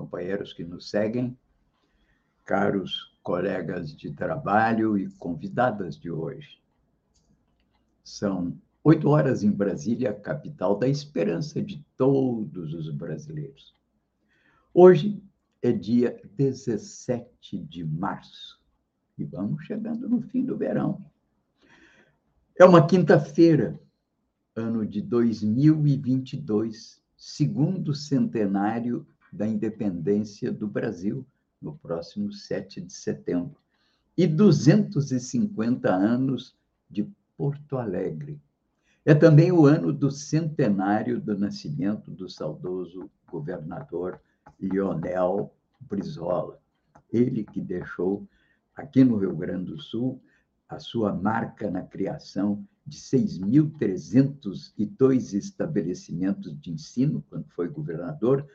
companheiros que nos seguem, caros colegas de trabalho e convidadas de hoje. São oito horas em Brasília, capital da esperança de todos os brasileiros. Hoje é dia 17 de março e vamos chegando no fim do verão. É uma quinta-feira, ano de 2022, segundo centenário da independência do Brasil, no próximo 7 de setembro, e 250 anos de Porto Alegre. É também o ano do centenário do nascimento do saudoso governador Lionel Brizola, ele que deixou aqui no Rio Grande do Sul a sua marca na criação de 6.302 estabelecimentos de ensino, quando foi governador,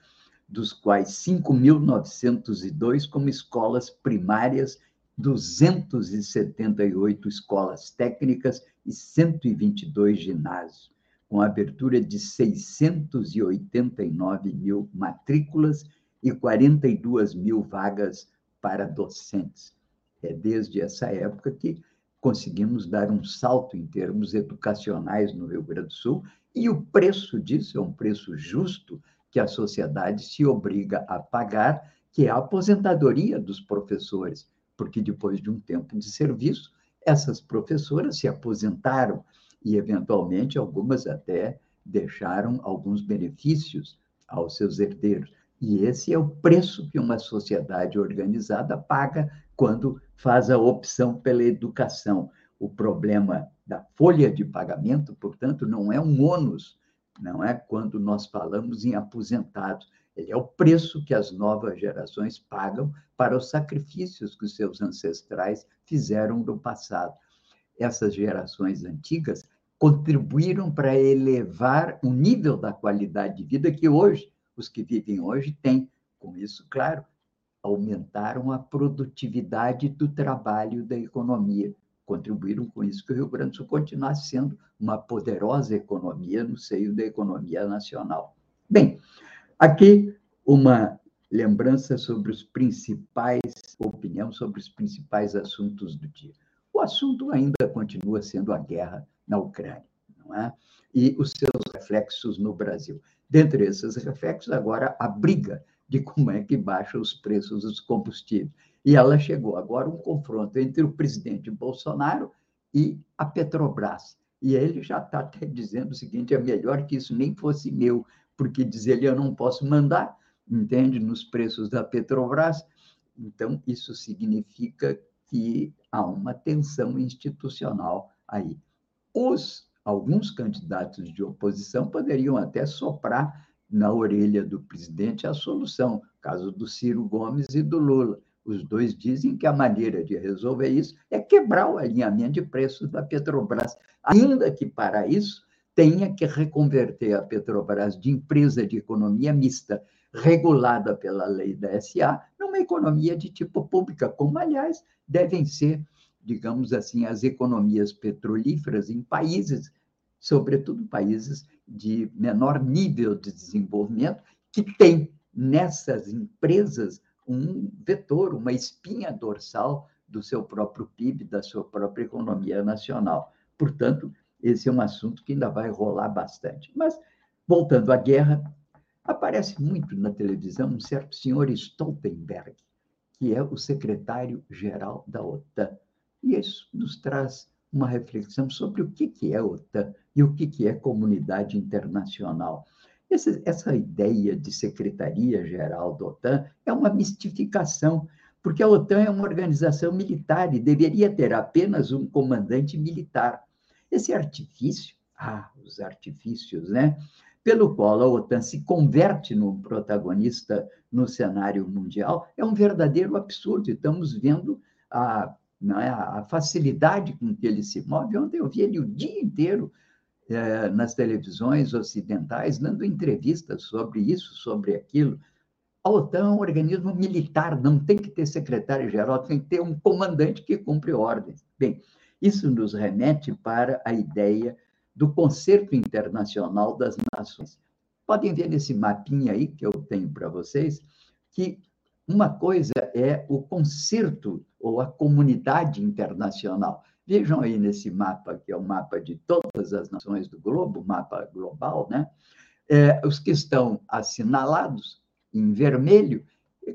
dos quais 5.902 como escolas primárias, 278 escolas técnicas e 122 ginásios, com abertura de 689 mil matrículas e 42 mil vagas para docentes. É desde essa época que conseguimos dar um salto em termos educacionais no Rio Grande do Sul, e o preço disso é um preço justo que a sociedade se obriga a pagar, que é a aposentadoria dos professores, porque depois de um tempo de serviço, essas professoras se aposentaram e, eventualmente, algumas até deixaram alguns benefícios aos seus herdeiros. E esse é o preço que uma sociedade organizada paga quando faz a opção pela educação. O problema da folha de pagamento, portanto, não é um ônus não é quando nós falamos em aposentados. Ele é o preço que as novas gerações pagam para os sacrifícios que os seus ancestrais fizeram no passado. Essas gerações antigas contribuíram para elevar o nível da qualidade de vida que hoje, os que vivem hoje, têm. Com isso, claro, aumentaram a produtividade do trabalho da economia contribuíram com isso que o Rio Grande do Sul continuasse sendo uma poderosa economia no seio da economia nacional. Bem, aqui uma lembrança sobre os principais, opinião sobre os principais assuntos do dia. O assunto ainda continua sendo a guerra na Ucrânia, não é? E os seus reflexos no Brasil. Dentre esses reflexos, agora a briga de como é que baixa os preços dos combustíveis. E ela chegou agora um confronto entre o presidente Bolsonaro e a Petrobras. E ele já está até dizendo o seguinte: é melhor que isso nem fosse meu, porque diz ele, eu não posso mandar, entende, nos preços da Petrobras. Então, isso significa que há uma tensão institucional aí. Os alguns candidatos de oposição poderiam até soprar na orelha do presidente a solução, caso do Ciro Gomes e do Lula. Os dois dizem que a maneira de resolver isso é quebrar o alinhamento de preços da Petrobras, ainda que para isso tenha que reconverter a Petrobras de empresa de economia mista, regulada pela lei da SA, numa economia de tipo pública, como, aliás, devem ser, digamos assim, as economias petrolíferas em países, sobretudo países de menor nível de desenvolvimento, que têm nessas empresas um vetor, uma espinha dorsal do seu próprio PIB, da sua própria economia nacional. Portanto, esse é um assunto que ainda vai rolar bastante. Mas, voltando à guerra, aparece muito na televisão um certo senhor Stoltenberg, que é o secretário-geral da OTAN. E isso nos traz uma reflexão sobre o que é a OTAN e o que é comunidade internacional. Essa, essa ideia de Secretaria-Geral da OTAN é uma mistificação, porque a OTAN é uma organização militar e deveria ter apenas um comandante militar. Esse artifício, ah, os artifícios, né? pelo qual a OTAN se converte num protagonista no cenário mundial, é um verdadeiro absurdo. Estamos vendo a, é, a facilidade com que ele se move. Ontem eu vi ele o dia inteiro é, nas televisões ocidentais, dando entrevistas sobre isso, sobre aquilo. A OTAN é um organismo militar, não tem que ter secretário-geral, tem que ter um comandante que cumpre ordens. Bem, isso nos remete para a ideia do Concerto Internacional das Nações. Podem ver nesse mapinha aí que eu tenho para vocês que uma coisa é o concerto ou a comunidade internacional. Vejam aí nesse mapa, que é o mapa de todas as nações do globo, mapa global, né? É, os que estão assinalados em vermelho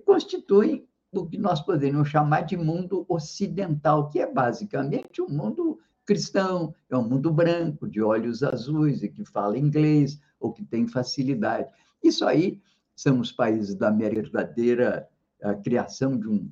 constituem o que nós poderíamos chamar de mundo ocidental, que é basicamente o um mundo cristão, é um mundo branco, de olhos azuis e que fala inglês ou que tem facilidade. Isso aí são os países da verdadeira a criação de, um,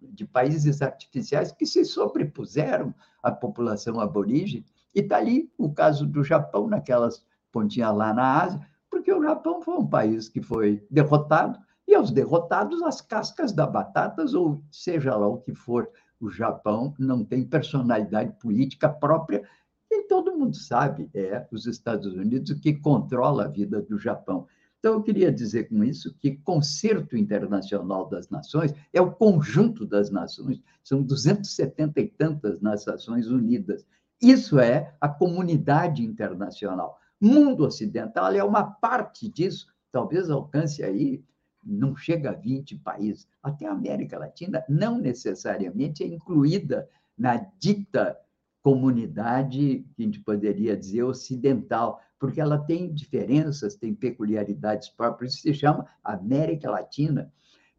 de países artificiais que se sobrepuseram à população aborígene. E está ali o caso do Japão, naquelas pontinhas lá na Ásia, porque o Japão foi um país que foi derrotado, e aos derrotados, as cascas da batatas, ou seja lá o que for o Japão não tem personalidade política própria, e todo mundo sabe, é os Estados Unidos que controla a vida do Japão. Então, eu queria dizer com isso que Concerto Internacional das Nações é o conjunto das nações, são 270 e tantas Nações Unidas. Isso é a comunidade internacional. Mundo ocidental é uma parte disso, talvez alcance aí não chega a 20 países. Até a América Latina não necessariamente é incluída na dita comunidade que a gente poderia dizer ocidental, porque ela tem diferenças, tem peculiaridades próprias, se chama América Latina.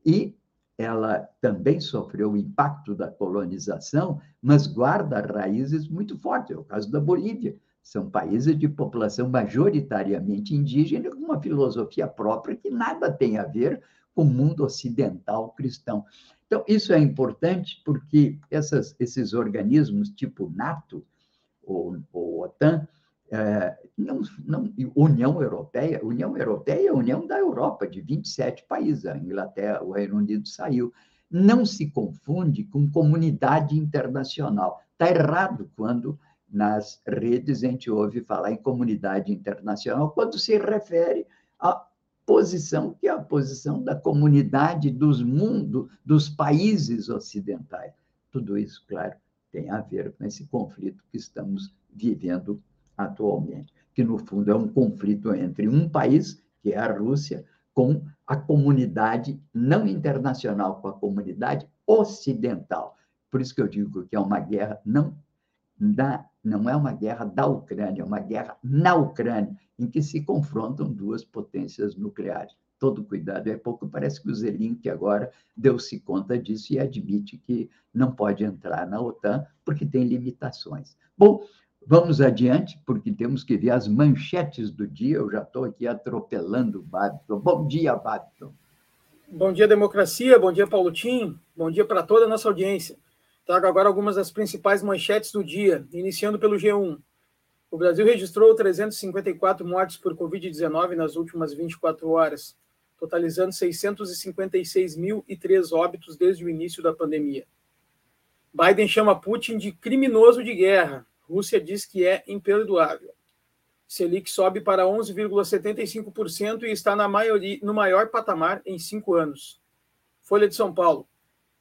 E ela também sofreu o impacto da colonização, mas guarda raízes muito fortes. É o caso da Bolívia. São países de população majoritariamente indígena, com uma filosofia própria que nada tem a ver com o mundo ocidental cristão. Então, isso é importante porque essas, esses organismos tipo NATO ou, ou OTAN, é, não, não, União Europeia, União Europeia é a União da Europa, de 27 países, a Inglaterra, o Reino Unido saiu. Não se confunde com comunidade internacional. Está errado quando nas redes a gente ouve falar em comunidade internacional quando se refere à posição que é a posição da comunidade dos mundos, dos países ocidentais. Tudo isso, claro, tem a ver com esse conflito que estamos vivendo atualmente, que no fundo é um conflito entre um país, que é a Rússia, com a comunidade não internacional, com a comunidade ocidental. Por isso que eu digo que é uma guerra não da, não é uma guerra da Ucrânia, é uma guerra na Ucrânia, em que se confrontam duas potências nucleares. Todo cuidado é pouco. Parece que o Zelensky agora deu-se conta disso e admite que não pode entrar na OTAN porque tem limitações. Bom, vamos adiante, porque temos que ver as manchetes do dia. Eu já estou aqui atropelando o Babton. Bom dia, Babton. Bom dia, democracia. Bom dia, Paulo Tim. Bom dia para toda a nossa audiência. Trago agora algumas das principais manchetes do dia, iniciando pelo G1. O Brasil registrou 354 mortes por Covid-19 nas últimas 24 horas, totalizando 656.003 óbitos desde o início da pandemia. Biden chama Putin de criminoso de guerra. Rússia diz que é imperdoável. Selic sobe para 11,75% e está na maioria, no maior patamar em cinco anos. Folha de São Paulo.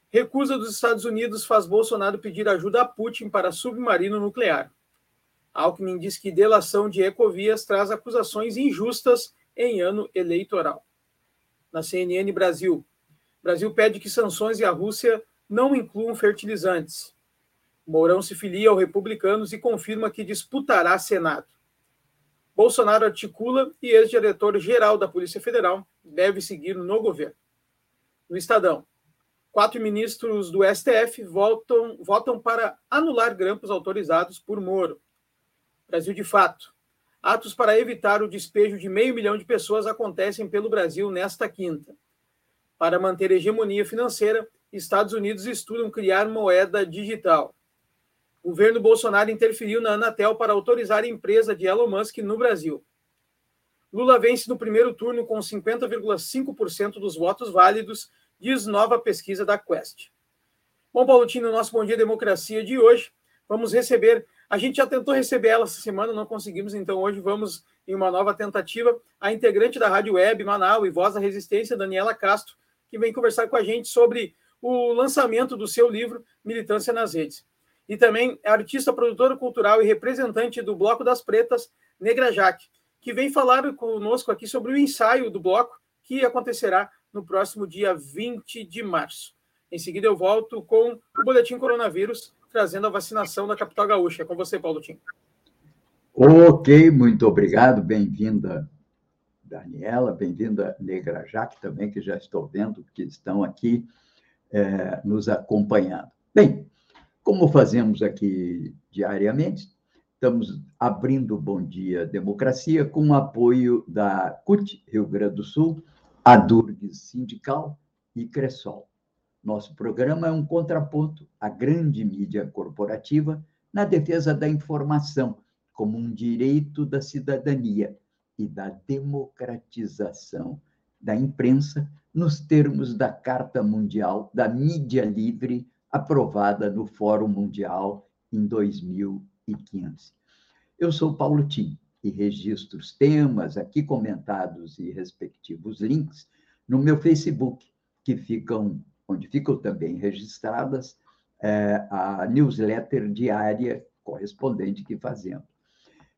Recusa dos Estados Unidos faz Bolsonaro pedir ajuda a Putin para submarino nuclear. Alckmin diz que delação de Ecovias traz acusações injustas em ano eleitoral. Na CNN Brasil, Brasil pede que sanções e a Rússia não incluam fertilizantes. Mourão se filia aos republicanos e confirma que disputará Senado. Bolsonaro articula e ex-diretor-geral da Polícia Federal deve seguir no governo. No Estadão, quatro ministros do STF votam, votam para anular grampos autorizados por Moro. Brasil de fato. Atos para evitar o despejo de meio milhão de pessoas acontecem pelo Brasil nesta quinta. Para manter hegemonia financeira, Estados Unidos estudam criar moeda digital. O governo Bolsonaro interferiu na Anatel para autorizar a empresa de Elon Musk no Brasil. Lula vence no primeiro turno com 50,5% dos votos válidos, diz nova pesquisa da Quest. Bom, Paulo no nosso Bom Dia Democracia de hoje, vamos receber. A gente já tentou receber ela essa semana, não conseguimos, então hoje vamos em uma nova tentativa. A integrante da Rádio Web Manaus e Voz da Resistência, Daniela Castro, que vem conversar com a gente sobre o lançamento do seu livro Militância nas Redes. E também é artista, produtora cultural e representante do Bloco das Pretas, Negra Jaque, que vem falar conosco aqui sobre o ensaio do bloco que acontecerá no próximo dia 20 de março. Em seguida, eu volto com o Boletim Coronavírus, trazendo a vacinação da capital gaúcha. É com você, Paulo Tim. Ok, muito obrigado. Bem-vinda, Daniela. Bem-vinda, Negra Jaque, também, que já estou vendo que estão aqui é, nos acompanhando. Bem, como fazemos aqui diariamente, estamos abrindo Bom Dia Democracia com o apoio da CUT Rio Grande do Sul, a Durgues Sindical e Cressol. Nosso programa é um contraponto à grande mídia corporativa na defesa da informação como um direito da cidadania e da democratização da imprensa nos termos da Carta Mundial da Mídia Livre, aprovada no Fórum Mundial em 2015. Eu sou Paulo Tim e registro os temas aqui comentados e respectivos links no meu Facebook, que ficam, onde ficam também registradas é, a newsletter diária correspondente que fazemos.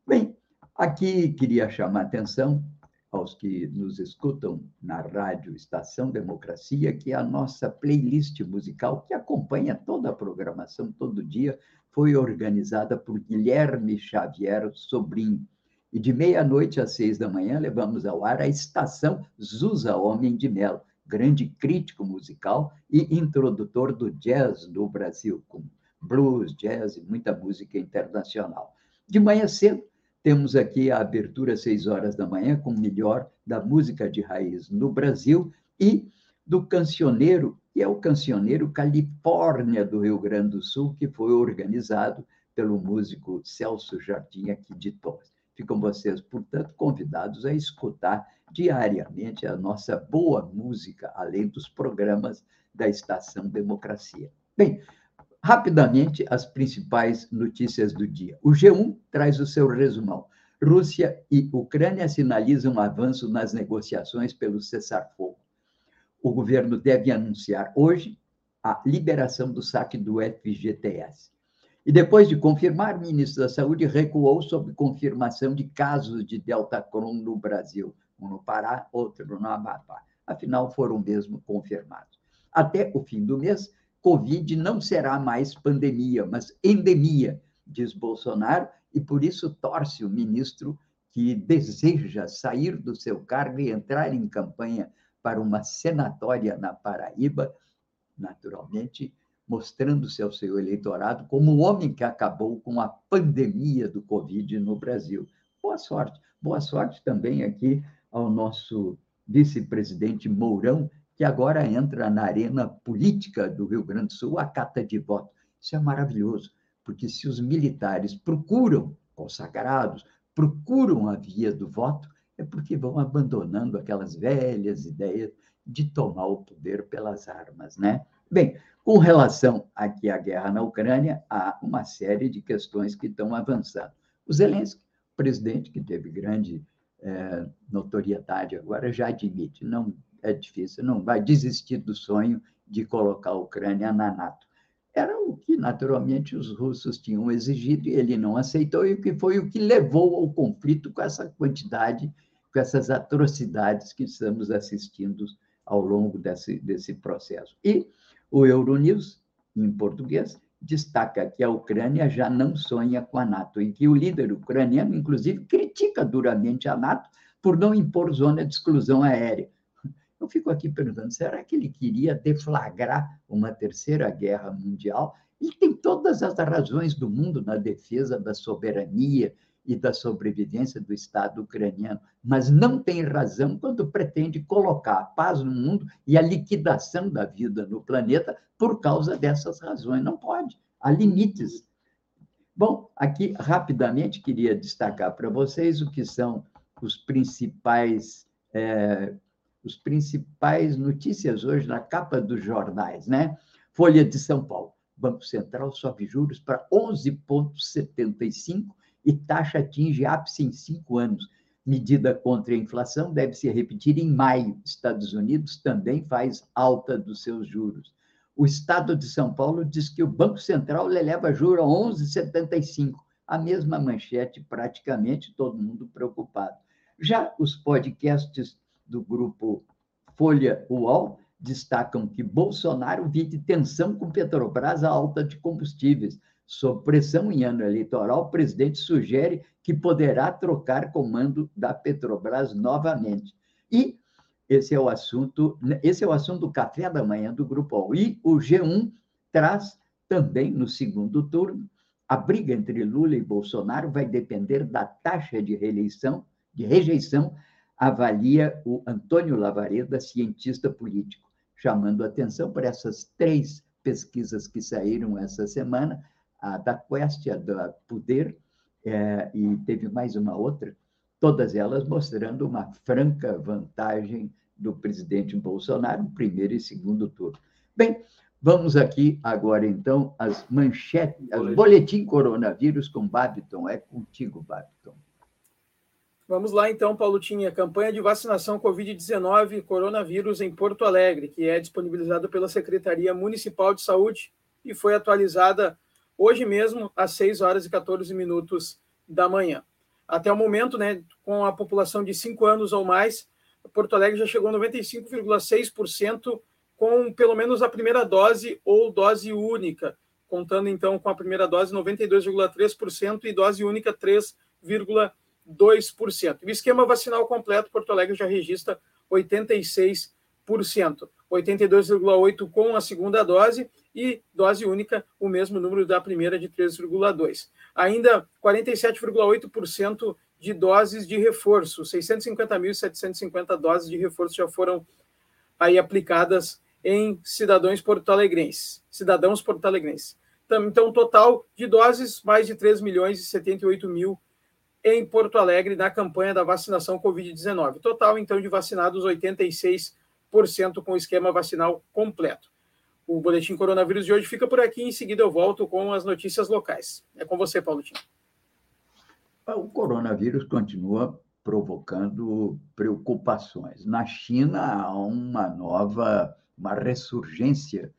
Bem, aqui queria chamar a atenção aos que nos escutam na rádio Estação Democracia, que é a nossa playlist musical que acompanha toda a programação todo dia, foi organizada por Guilherme Xavier Sobrinho. E de meia-noite às seis da manhã levamos ao ar a estação Zusa Homem de Melo, grande crítico musical e introdutor do jazz no Brasil, com blues, jazz e muita música internacional. De manhã cedo, temos aqui a abertura às seis horas da manhã com o melhor da música de raiz no Brasil e do cancioneiro, que é o cancioneiro Califórnia do Rio Grande do Sul, que foi organizado pelo músico Celso Jardim aqui de Torres. Ficam vocês, portanto, convidados a escutar diariamente a nossa boa música, além dos programas da Estação Democracia. Bem, Rapidamente, as principais notícias do dia. O G1 traz o seu resumão. Rússia e Ucrânia sinalizam avanço nas negociações pelo cessar-fogo. O governo deve anunciar hoje a liberação do saque do FGTS. E depois de confirmar, o ministro da Saúde recuou sobre confirmação de casos de Delta Cron no Brasil, um no Pará, outro no Amapá. Afinal, foram mesmo confirmados. Até o fim do mês, Covid não será mais pandemia, mas endemia, diz Bolsonaro, e por isso torce o ministro que deseja sair do seu cargo e entrar em campanha para uma senatória na Paraíba, naturalmente mostrando-se ao seu eleitorado como o homem que acabou com a pandemia do Covid no Brasil. Boa sorte. Boa sorte também aqui ao nosso vice-presidente Mourão, que agora entra na arena política do Rio Grande do Sul a cata de voto. Isso é maravilhoso, porque se os militares procuram, consagrados, procuram a via do voto, é porque vão abandonando aquelas velhas ideias de tomar o poder pelas armas, né? Bem, com relação aqui à guerra na Ucrânia, há uma série de questões que estão avançando. O Zelensky, presidente que teve grande é, notoriedade agora, já admite, não é difícil, não vai desistir do sonho de colocar a Ucrânia na NATO. Era o que, naturalmente, os russos tinham exigido e ele não aceitou, e que foi o que levou ao conflito com essa quantidade, com essas atrocidades que estamos assistindo ao longo desse, desse processo. E o Euronews, em português, destaca que a Ucrânia já não sonha com a NATO e que o líder ucraniano, inclusive, critica duramente a NATO por não impor zona de exclusão aérea, eu fico aqui perguntando: será que ele queria deflagrar uma terceira guerra mundial? Ele tem todas as razões do mundo na defesa da soberania e da sobrevivência do Estado ucraniano, mas não tem razão quando pretende colocar a paz no mundo e a liquidação da vida no planeta por causa dessas razões. Não pode. Há limites. Bom, aqui rapidamente queria destacar para vocês o que são os principais é, os principais notícias hoje na capa dos jornais, né? Folha de São Paulo. Banco Central sobe juros para 11,75 e taxa atinge ápice em cinco anos. Medida contra a inflação deve se repetir em maio. Estados Unidos também faz alta dos seus juros. O Estado de São Paulo diz que o Banco Central eleva juro a 11,75. A mesma manchete, praticamente todo mundo preocupado. Já os podcasts do grupo Folha UOL destacam que Bolsonaro vive tensão com Petrobras à alta de combustíveis. Sob pressão em ano eleitoral, o presidente sugere que poderá trocar comando da Petrobras novamente. E esse é o assunto, esse é o assunto do café da manhã do Grupo UOL. E o G1 traz também no segundo turno a briga entre Lula e Bolsonaro vai depender da taxa de reeleição, de rejeição avalia o Antônio Lavareda, cientista político, chamando atenção para essas três pesquisas que saíram essa semana, a da Quest, a da Poder, é, e teve mais uma outra, todas elas mostrando uma franca vantagem do presidente Bolsonaro primeiro e segundo turno. Bem, vamos aqui agora, então, as manchetes, as boletim coronavírus com Babiton. É contigo, Babiton. Vamos lá então, Paulo Tinha. Campanha de vacinação Covid-19 coronavírus em Porto Alegre, que é disponibilizada pela Secretaria Municipal de Saúde e foi atualizada hoje mesmo às 6 horas e 14 minutos da manhã. Até o momento, né, com a população de 5 anos ou mais, Porto Alegre já chegou a 95,6% com pelo menos a primeira dose ou dose única, contando então com a primeira dose 92,3% e dose única 3,3%. 2%. O esquema vacinal completo, Porto Alegre já registra 86%, 82,8% com a segunda dose e dose única, o mesmo número da primeira de 3,2%. Ainda 47,8% de doses de reforço, 650.750 doses de reforço já foram aí aplicadas em cidadãos porto-alegrenses, cidadãos porto-alegrenses. Então, total de doses, mais de 3 milhões e 78 mil em Porto Alegre na campanha da vacinação Covid-19. Total, então, de vacinados 86% com o esquema vacinal completo. O boletim coronavírus de hoje fica por aqui. Em seguida, eu volto com as notícias locais. É com você, Paulo Tim. O coronavírus continua provocando preocupações. Na China, há uma nova, uma ressurgência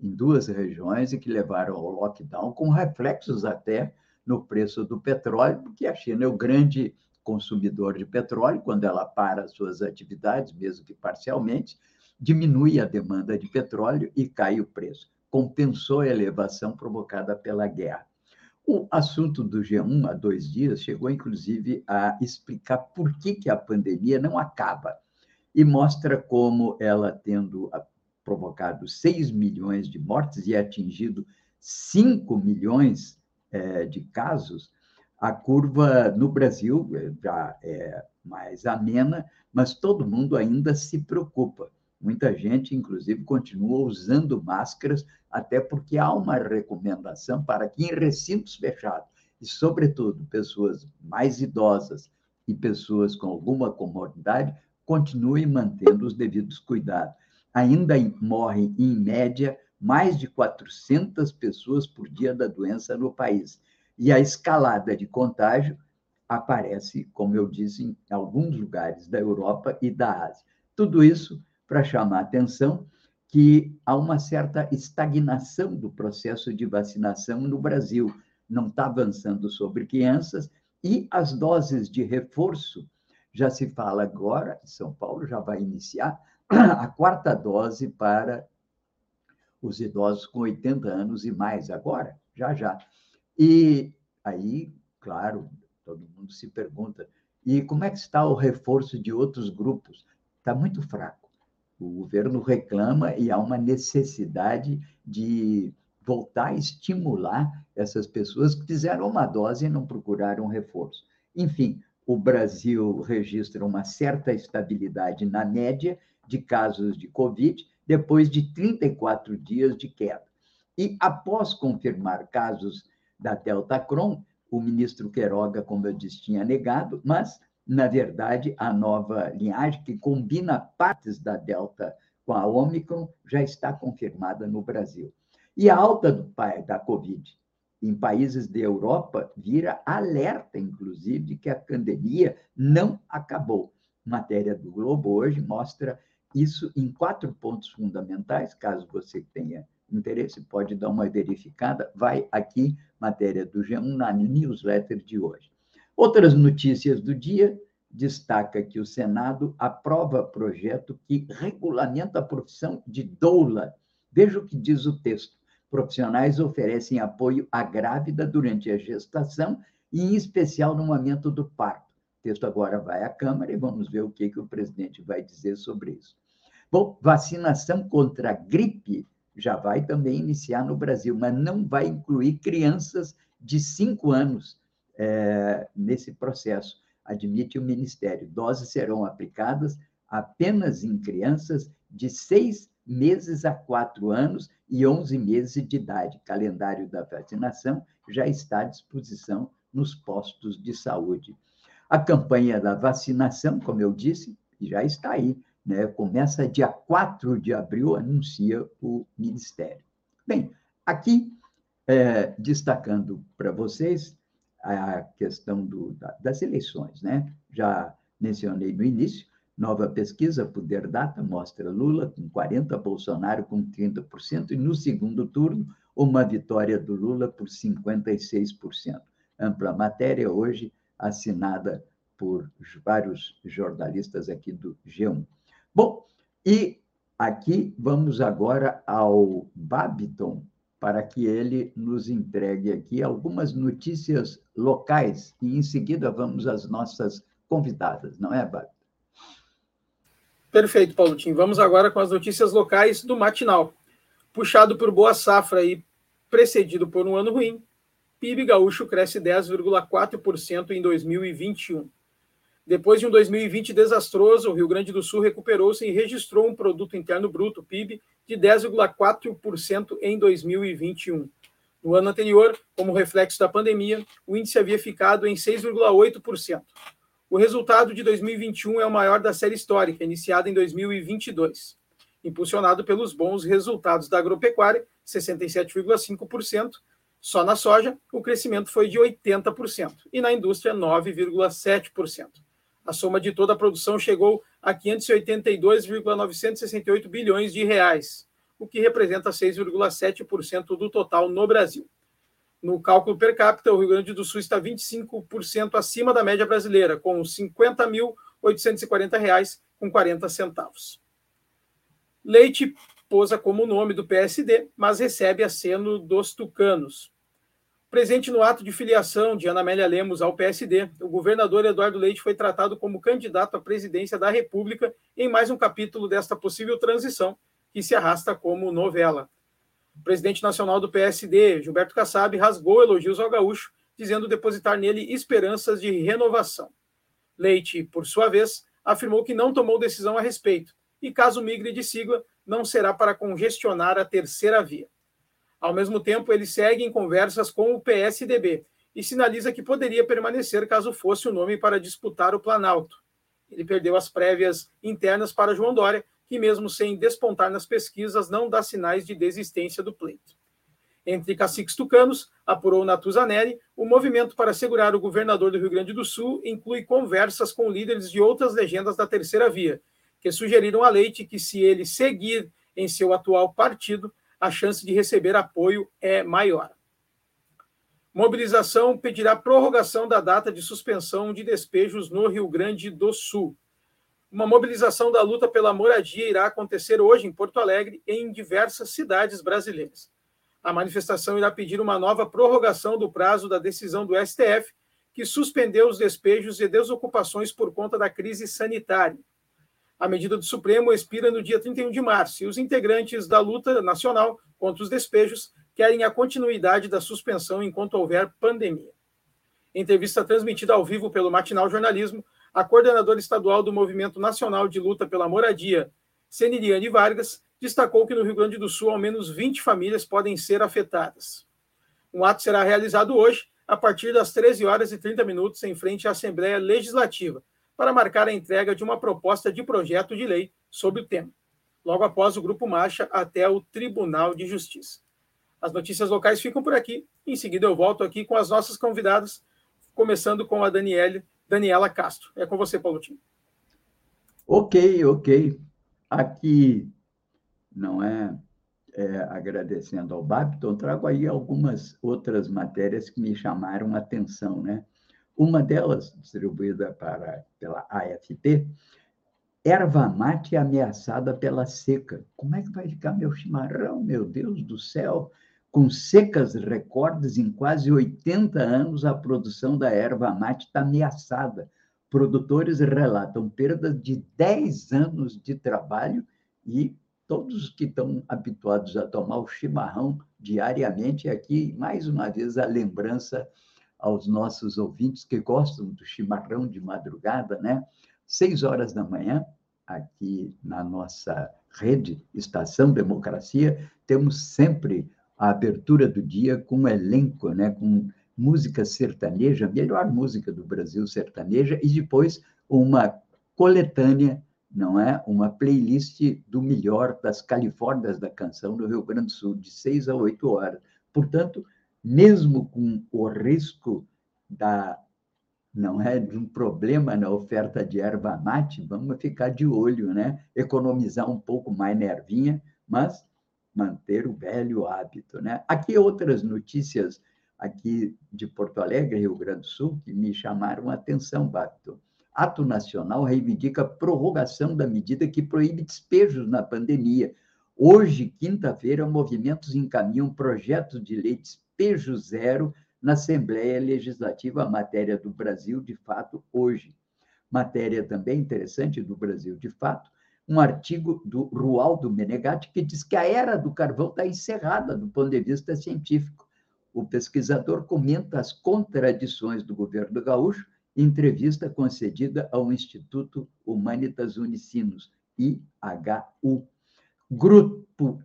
em duas regiões e que levaram ao lockdown, com reflexos até no preço do petróleo, porque a China é o grande consumidor de petróleo, quando ela para suas atividades, mesmo que parcialmente, diminui a demanda de petróleo e cai o preço. Compensou a elevação provocada pela guerra. O assunto do G1 há dois dias chegou, inclusive, a explicar por que, que a pandemia não acaba e mostra como ela, tendo provocado 6 milhões de mortes e atingido 5 milhões é, de casos, a curva no Brasil é, já é mais amena, mas todo mundo ainda se preocupa. Muita gente, inclusive, continua usando máscaras, até porque há uma recomendação para que em recintos fechados, e, sobretudo, pessoas mais idosas e pessoas com alguma comorbidade, continuem mantendo os devidos cuidados. Ainda morrem, em média, mais de 400 pessoas por dia da doença no país. E a escalada de contágio aparece, como eu disse, em alguns lugares da Europa e da Ásia. Tudo isso para chamar a atenção que há uma certa estagnação do processo de vacinação no Brasil. Não está avançando sobre crianças e as doses de reforço já se fala agora, São Paulo já vai iniciar a quarta dose para os idosos com 80 anos e mais agora, já já. E aí, claro, todo mundo se pergunta, e como é que está o reforço de outros grupos? Está muito fraco. O governo reclama e há uma necessidade de voltar a estimular essas pessoas que fizeram uma dose e não procuraram reforço. Enfim, o Brasil registra uma certa estabilidade na média de casos de Covid, depois de 34 dias de queda. E após confirmar casos da Delta Cron, o ministro Queiroga, como eu disse, tinha negado, mas na verdade, a nova linhagem, que combina partes da Delta com a Omicron, já está confirmada no Brasil. E a alta do, da Covid em países da Europa vira alerta, inclusive, de que a pandemia não acabou. Matéria do Globo hoje mostra isso em quatro pontos fundamentais, caso você tenha interesse, pode dar uma verificada, vai aqui, matéria do G1, na newsletter de hoje. Outras notícias do dia, destaca que o Senado aprova projeto que regulamenta a profissão de doula. Veja o que diz o texto. Profissionais oferecem apoio à grávida durante a gestação e, em especial, no momento do parto. O texto agora vai à Câmara e vamos ver o que, que o presidente vai dizer sobre isso. Bom, vacinação contra a gripe já vai também iniciar no Brasil, mas não vai incluir crianças de 5 anos é, nesse processo, admite o Ministério. Doses serão aplicadas apenas em crianças de 6 meses a 4 anos e 11 meses de idade. O calendário da vacinação já está à disposição nos postos de saúde. A campanha da vacinação, como eu disse, já está aí. Né? Começa dia 4 de abril, anuncia o Ministério. Bem, aqui, é, destacando para vocês a questão do, das eleições, né? Já mencionei no início, nova pesquisa, Poder Data, mostra Lula com 40%, Bolsonaro com 30%, e no segundo turno, uma vitória do Lula por 56%. Ampla matéria hoje assinada por vários jornalistas aqui do G1. Bom, e aqui vamos agora ao Babiton, para que ele nos entregue aqui algumas notícias locais e em seguida vamos às nossas convidadas, não é, Bárbara? Perfeito, Paulo Tim. Vamos agora com as notícias locais do matinal. Puxado por boa safra e precedido por um ano ruim, PIB gaúcho cresce 10,4% em 2021. Depois de um 2020 desastroso, o Rio Grande do Sul recuperou-se e registrou um produto interno bruto, PIB, de 10,4% em 2021. No ano anterior, como reflexo da pandemia, o índice havia ficado em 6,8%. O resultado de 2021 é o maior da série histórica, iniciada em 2022, impulsionado pelos bons resultados da agropecuária, 67,5%. Só na soja, o crescimento foi de 80%, e na indústria, 9,7%. A soma de toda a produção chegou a 582,968 bilhões de reais, o que representa 6,7% do total no Brasil. No cálculo per capita, o Rio Grande do Sul está 25% acima da média brasileira, com R$ 50.840,40. Leite posa como nome do PSD, mas recebe aceno dos tucanos. Presente no ato de filiação de Ana Amélia Lemos ao PSD, o governador Eduardo Leite foi tratado como candidato à presidência da República em mais um capítulo desta possível transição, que se arrasta como novela. O presidente nacional do PSD, Gilberto Kassab, rasgou elogios ao gaúcho, dizendo depositar nele esperanças de renovação. Leite, por sua vez, afirmou que não tomou decisão a respeito e, caso migre de sigla, não será para congestionar a terceira via. Ao mesmo tempo, ele segue em conversas com o PSDB e sinaliza que poderia permanecer caso fosse o nome para disputar o Planalto. Ele perdeu as prévias internas para João Dória, que, mesmo sem despontar nas pesquisas, não dá sinais de desistência do pleito. Entre caciques tucanos, apurou Natuzaneri, o movimento para segurar o governador do Rio Grande do Sul inclui conversas com líderes de outras legendas da terceira via, que sugeriram a Leite que, se ele seguir em seu atual partido, a chance de receber apoio é maior. Mobilização pedirá prorrogação da data de suspensão de despejos no Rio Grande do Sul. Uma mobilização da luta pela moradia irá acontecer hoje em Porto Alegre e em diversas cidades brasileiras. A manifestação irá pedir uma nova prorrogação do prazo da decisão do STF, que suspendeu os despejos e desocupações por conta da crise sanitária. A medida do Supremo expira no dia 31 de março e os integrantes da luta nacional contra os despejos querem a continuidade da suspensão enquanto houver pandemia. Em entrevista transmitida ao vivo pelo Matinal Jornalismo, a coordenadora estadual do Movimento Nacional de Luta pela Moradia, Seniliane Vargas, destacou que no Rio Grande do Sul ao menos 20 famílias podem ser afetadas. Um ato será realizado hoje, a partir das 13 horas e 30 minutos, em frente à Assembleia Legislativa, para marcar a entrega de uma proposta de projeto de lei sobre o tema. Logo após, o grupo marcha até o Tribunal de Justiça. As notícias locais ficam por aqui. Em seguida, eu volto aqui com as nossas convidadas, começando com a Daniele, Daniela Castro. É com você, Paulo Tim. Ok, ok. Aqui, não é, é, agradecendo ao Babton, trago aí algumas outras matérias que me chamaram a atenção, né? Uma delas, distribuída para, pela AFP, erva mate ameaçada pela seca. Como é que vai ficar meu chimarrão, meu Deus do céu? Com secas recordes em quase 80 anos, a produção da erva mate está ameaçada. Produtores relatam perda de 10 anos de trabalho e todos que estão habituados a tomar o chimarrão diariamente, aqui, mais uma vez, a lembrança aos nossos ouvintes que gostam do chimarrão de madrugada, né? Seis horas da manhã, aqui na nossa rede Estação Democracia, temos sempre a abertura do dia com um elenco, né? Com música sertaneja, melhor música do Brasil sertaneja, e depois uma coletânea, não é? Uma playlist do melhor das Califórnias da canção do Rio Grande do Sul, de seis a oito horas. Portanto, mesmo com o risco da não é de um problema na oferta de erva mate, vamos ficar de olho, né? Economizar um pouco mais nervinha, mas manter o velho hábito, né? Aqui outras notícias aqui de Porto Alegre, Rio Grande do Sul, que me chamaram a atenção, Bato. Ato Nacional reivindica prorrogação da medida que proíbe despejos na pandemia. Hoje, quinta-feira, movimentos encaminham projetos de lei despejo zero na Assembleia Legislativa, a matéria do Brasil de Fato hoje. Matéria também interessante do Brasil de Fato, um artigo do Rualdo Menegatti que diz que a era do carvão está encerrada do ponto de vista científico. O pesquisador comenta as contradições do governo gaúcho em entrevista concedida ao Instituto Humanitas Unicinos, IHU. Grupo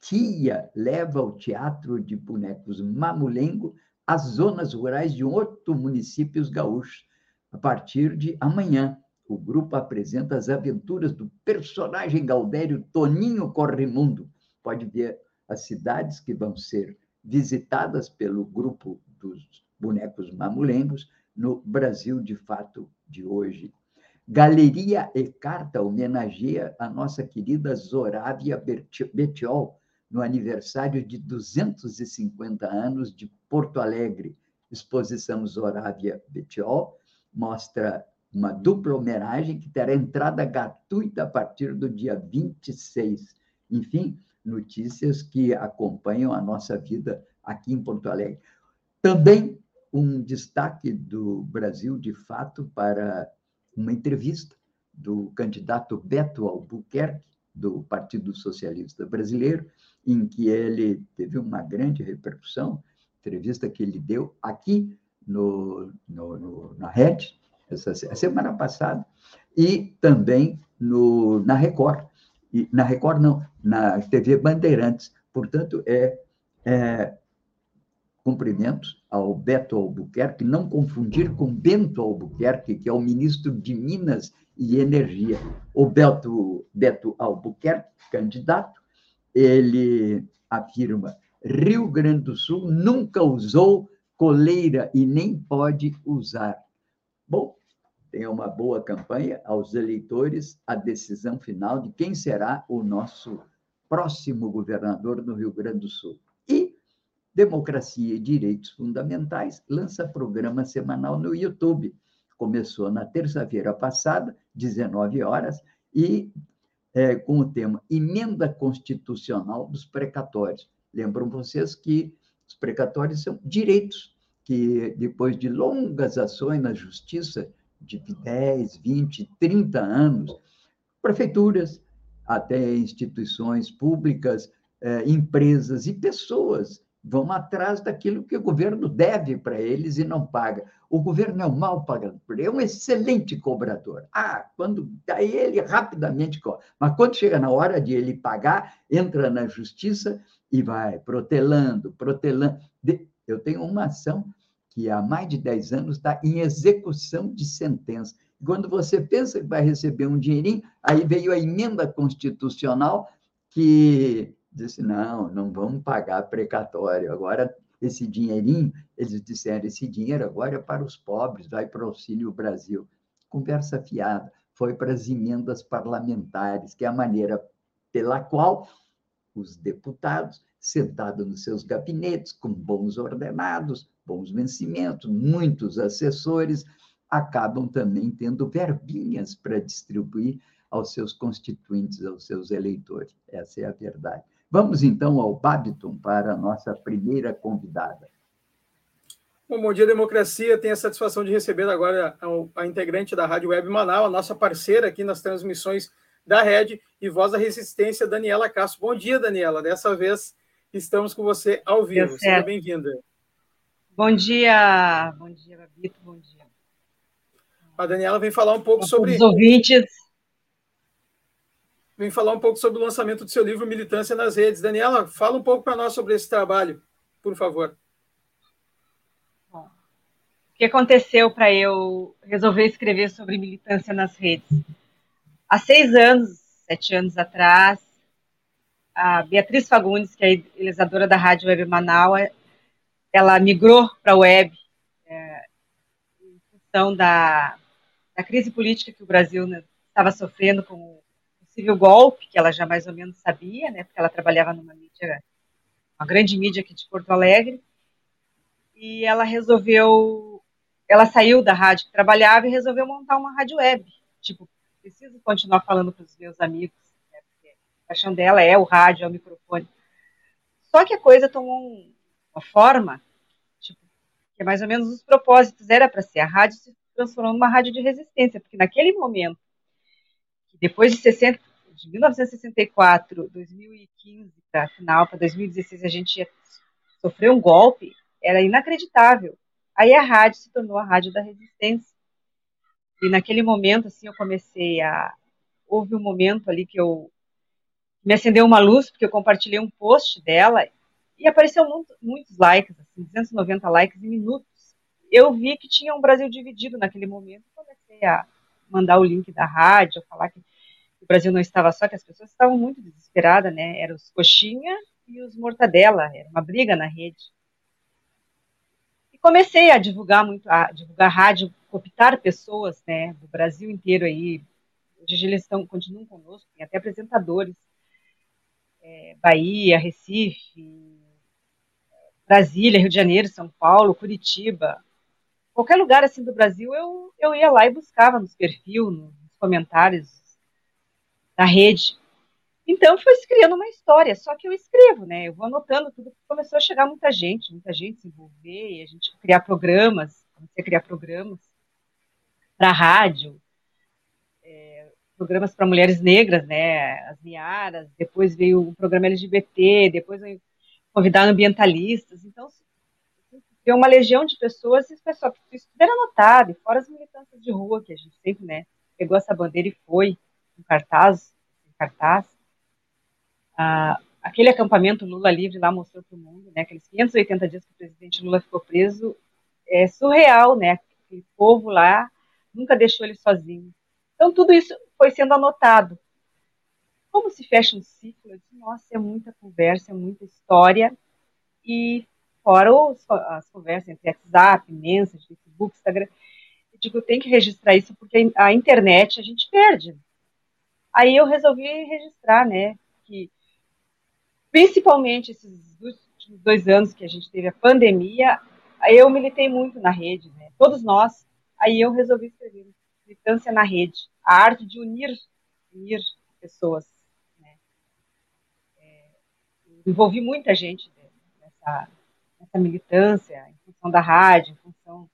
Tia leva o teatro de bonecos Mamulengo às zonas rurais de oito municípios gaúchos. A partir de amanhã, o grupo apresenta as aventuras do personagem Galdério Toninho Corrimundo. Pode ver as cidades que vão ser visitadas pelo grupo dos bonecos mamulengos no Brasil de Fato de hoje. Galeria e Carta homenageia a nossa querida Zorávia Betiol, no aniversário de 250 anos de Porto Alegre. Exposição Zorávia Betiol mostra uma dupla homenagem que terá entrada gratuita a partir do dia 26. Enfim, notícias que acompanham a nossa vida aqui em Porto Alegre. Também um destaque do Brasil, de fato, para uma entrevista do candidato Beto Albuquerque, do Partido Socialista Brasileiro, em que ele teve uma grande repercussão, entrevista que ele deu aqui no, no, no na Rede, essa semana passada, e também no, na Record. E, na Record, não, na TV Bandeirantes. Portanto, é, é cumprimentos ao Beto Albuquerque, não confundir com Bento Albuquerque, que é o ministro de Minas e Energia. O Beto, Beto Albuquerque, candidato, ele afirma: Rio Grande do Sul nunca usou coleira e nem pode usar. Bom, tem uma boa campanha aos eleitores a decisão final de quem será o nosso próximo governador no Rio Grande do Sul. Democracia e Direitos Fundamentais lança programa semanal no YouTube. Começou na terça-feira passada, 19 horas, e é, com o tema Emenda Constitucional dos Precatórios. Lembram vocês que os precatórios são direitos que, depois de longas ações na justiça, de 10, 20, 30 anos, prefeituras, até instituições públicas, é, empresas e pessoas vão atrás daquilo que o governo deve para eles e não paga. O governo é um mau pagador, é um excelente cobrador. Ah, quando daí ele rapidamente cobra, mas quando chega na hora de ele pagar, entra na justiça e vai protelando, protelando. Eu tenho uma ação que há mais de 10 anos está em execução de sentença. Quando você pensa que vai receber um dinheirinho, aí veio a emenda constitucional que disse: não, não vamos pagar precatório. Agora, esse dinheirinho, eles disseram: esse dinheiro agora é para os pobres, vai para o Auxílio Brasil. Conversa fiada. Foi para as emendas parlamentares, que é a maneira pela qual os deputados, sentados nos seus gabinetes, com bons ordenados, bons vencimentos, muitos assessores, acabam também tendo verbinhas para distribuir aos seus constituintes, aos seus eleitores. Essa é a verdade. Vamos então ao Babiton para a nossa primeira convidada. Bom, bom dia, democracia. Tenho a satisfação de receber agora a, a, integrante da Rádio Web Manaus, a nossa parceira aqui nas transmissões da Rede e voz da resistência, Daniela Castro. Bom dia, Daniela. Dessa vez estamos com você ao vivo. Seja bem-vinda. Bom dia, bom dia, Babito, bom dia. A Daniela vem falar um pouco sobre. Os ouvintes. Vem falar um pouco sobre o lançamento do seu livro Militância nas Redes. Daniela, fala um pouco para nós sobre esse trabalho, por favor. Bom, o que aconteceu para eu resolver escrever sobre militância nas redes? Há seis anos, sete anos atrás, a Beatriz Fagundes, que é idealizadora da Rádio Web Manaus, ela migrou para a web é, em função da, da, crise política que o Brasil né, estava sofrendo com o possível golpe, que ela já mais ou menos sabia, né, porque ela trabalhava numa mídia, uma grande mídia aqui de Porto Alegre, e ela resolveu, ela saiu da rádio que trabalhava e resolveu montar uma rádio web, tipo preciso continuar falando para os meus amigos, né, porque a paixão dela é o rádio, é o microfone. Só que a coisa tomou um, uma forma, tipo, que mais ou menos os propósitos era para ser. A rádio se transformou numa rádio de resistência, porque naquele momento, depois de 60, de 1964, 2015 para final, para 2016 a gente ia sofrer um golpe, era inacreditável. Aí a rádio se tornou a rádio da resistência. E naquele momento, assim, eu comecei a. Houve um momento ali que eu. Me acendeu uma luz, porque eu compartilhei um post dela e apareceu muito, muitos likes, assim, 290 likes em minutos. Eu vi que tinha um Brasil dividido naquele momento comecei a mandar o link da rádio, falar que o Brasil não estava só, que as pessoas estavam muito desesperadas, né? Eram os coxinha e os mortadela, era uma briga na rede. E comecei a divulgar muito, a divulgar rádio cooptar pessoas né, do Brasil inteiro aí. Hoje eles estão, continuam conosco, tem até apresentadores. É, Bahia, Recife, Brasília, Rio de Janeiro, São Paulo, Curitiba. Qualquer lugar assim do Brasil, eu, eu ia lá e buscava nos perfis, nos comentários da rede. Então foi criando uma história, só que eu escrevo, né? Eu vou anotando tudo, começou a chegar muita gente, muita gente se envolver, a gente criar programas, comecei a criar programas para rádio, é, programas para mulheres negras, né, as Niaras, depois veio o programa LGBT, depois convidar ambientalistas, então veio uma legião de pessoas e pessoal que isso tudo era anotado, e fora as militâncias de rua, que a gente sempre, né, pegou essa bandeira e foi, em cartaz, cartaz. Ah, aquele acampamento Lula livre lá mostrou para o mundo, né, aqueles 580 dias que o presidente Lula ficou preso, é surreal, né, aquele povo lá nunca deixou ele sozinho. Então, tudo isso foi sendo anotado. Como se fecha um ciclo? Disse, nossa, é muita conversa, é muita história. E fora os, as conversas entre WhatsApp, Mensagem, Facebook, Instagram, eu digo, tenho que registrar isso porque a internet a gente perde. Aí eu resolvi registrar, né, que principalmente esses últimos dois anos que a gente teve a pandemia, eu militei muito na rede, né, todos nós, Aí eu resolvi escrever Militância na Rede, a arte de unir, unir pessoas. Né? É, envolvi muita gente nessa, nessa militância, em função da rádio, em função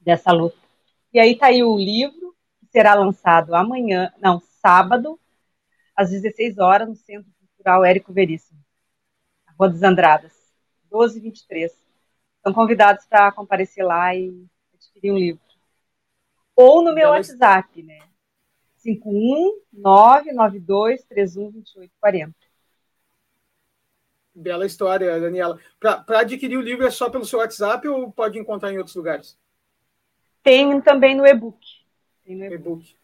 dessa luta. E aí está aí o livro, que será lançado amanhã, não, sábado, às 16 horas, no Centro Cultural Érico Veríssimo, na Rua dos Andradas, 1223. Estão convidados para comparecer lá e adquirir um livro. Ou no meu Bela WhatsApp, né? 51992312840. Bela história, Daniela. Para adquirir o livro é só pelo seu WhatsApp ou pode encontrar em outros lugares? Tem também no e-book. Tem no e-book.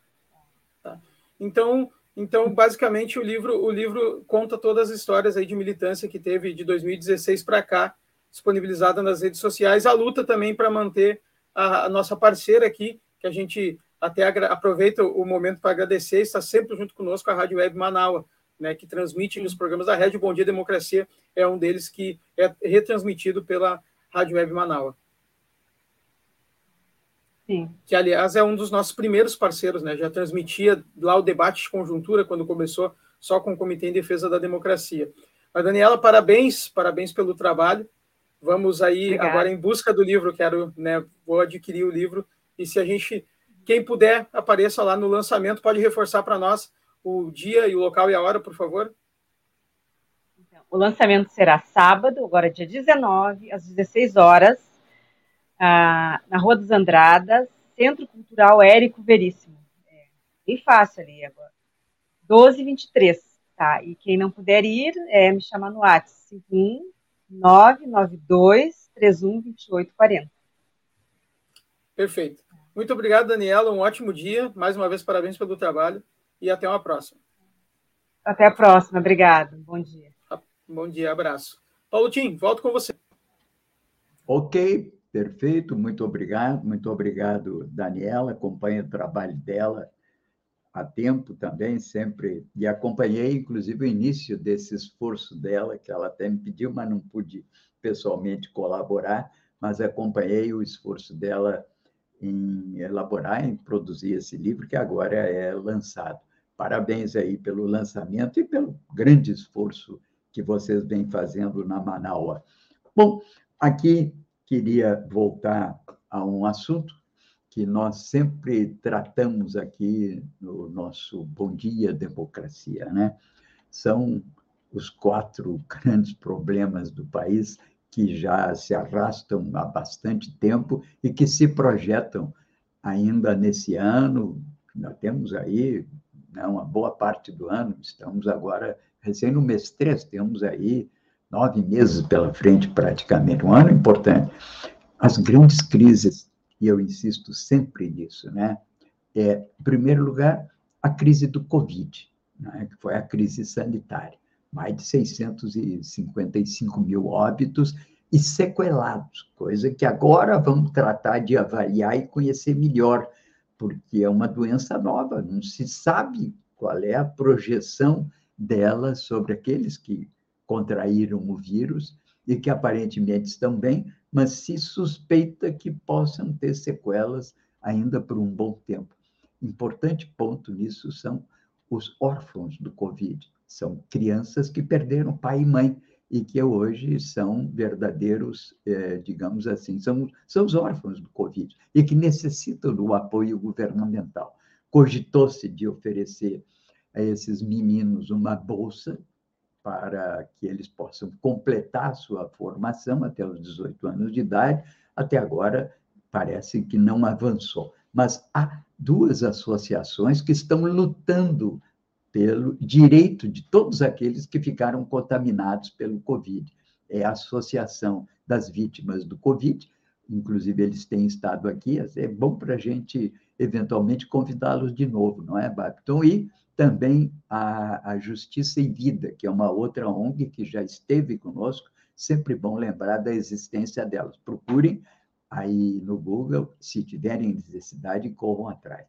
Então, então, basicamente, o livro, o livro conta todas as histórias aí de militância que teve de 2016 para cá, disponibilizada nas redes sociais. A luta também para manter a, a, nossa parceira aqui, que a gente até aproveita o momento para agradecer, está sempre junto conosco a Rádio Web Manaus, né, que transmite os programas da Rede Bom Dia Democracia, é um deles que é retransmitido pela Rádio Web Manaus. Sim. Que, aliás, é um dos nossos primeiros parceiros, né? Já transmitia lá o debate de conjuntura quando começou só com o Comitê em Defesa da Democracia. Mas, Daniela, parabéns, parabéns pelo trabalho. Vamos aí Obrigada. agora em busca do livro, quero, né? Vou adquirir o livro. E se a gente, quem puder, apareça lá no lançamento, pode reforçar para nós o dia e o local e a hora, por favor? Então, o lançamento será sábado, agora dia 19, às 16 horas, ah, na Rua dos Andradas, Centro Cultural Érico Veríssimo. É bem fácil ali agora. 1223, tá? E quem não puder ir, é me chamar no WhatsApp, 992 31 28 40. Perfeito. Muito obrigado, Daniela. Um ótimo dia. Mais uma vez, parabéns pelo trabalho e até uma próxima. Até a próxima. Obrigado. Bom dia. Bom dia. Abraço. Paulo Tim, volto com você. Ok, perfeito. Muito obrigado. Muito obrigado, Daniela. Acompanho o trabalho dela há tempo também, sempre, e acompanhei, inclusive, o início desse esforço dela, que ela até me pediu, mas não pude pessoalmente colaborar, mas acompanhei o esforço dela em elaborar, em produzir esse livro, que agora é lançado. Parabéns aí pelo lançamento e pelo grande esforço que vocês vêm fazendo na Manaus. Bom, aqui queria voltar a um assunto que nós sempre tratamos aqui no nosso Bom Dia Democracia, né? São os quatro grandes problemas do país que já se arrastam há bastante tempo e que se projetam ainda nesse ano. Nós temos aí né, uma boa parte do ano, estamos agora, recém no mês 3, temos aí nove meses pela frente, praticamente, um ano importante. As grandes crises e eu insisto sempre nisso, né? É, em primeiro lugar, a crise do Covid, né? que foi a crise sanitária. Mais de 655 mil óbitos e sequelados, coisa que agora vamos tratar de avaliar e conhecer melhor, porque é uma doença nova, não se sabe qual é a projeção dela sobre aqueles que contraíram o vírus e que aparentemente estão bem, mas se suspeita que possam ter sequelas ainda por um bom tempo. Importante ponto nisso são os órfãos do Covid. São crianças que perderam pai e mãe e que hoje são verdadeiros, é, digamos assim, são, são os órfãos do Covid e que necessitam do apoio governamental. Cogitou-se de oferecer a esses meninos uma bolsa para que eles possam completar sua formação até os 18 anos de idade. Até agora, parece que não avançou. Mas há duas associações que estão lutando pelo direito de todos aqueles que ficaram contaminados pelo Covid. É a Associação das Vítimas do Covid, inclusive eles têm estado aqui, é bom para a gente eventualmente convidá-los de novo, não é, Babton? E também a, a Justiça em Vida, que é uma outra ONG que já esteve conosco, sempre bom lembrar da existência delas. Procurem aí no Google, se tiverem necessidade, corram atrás.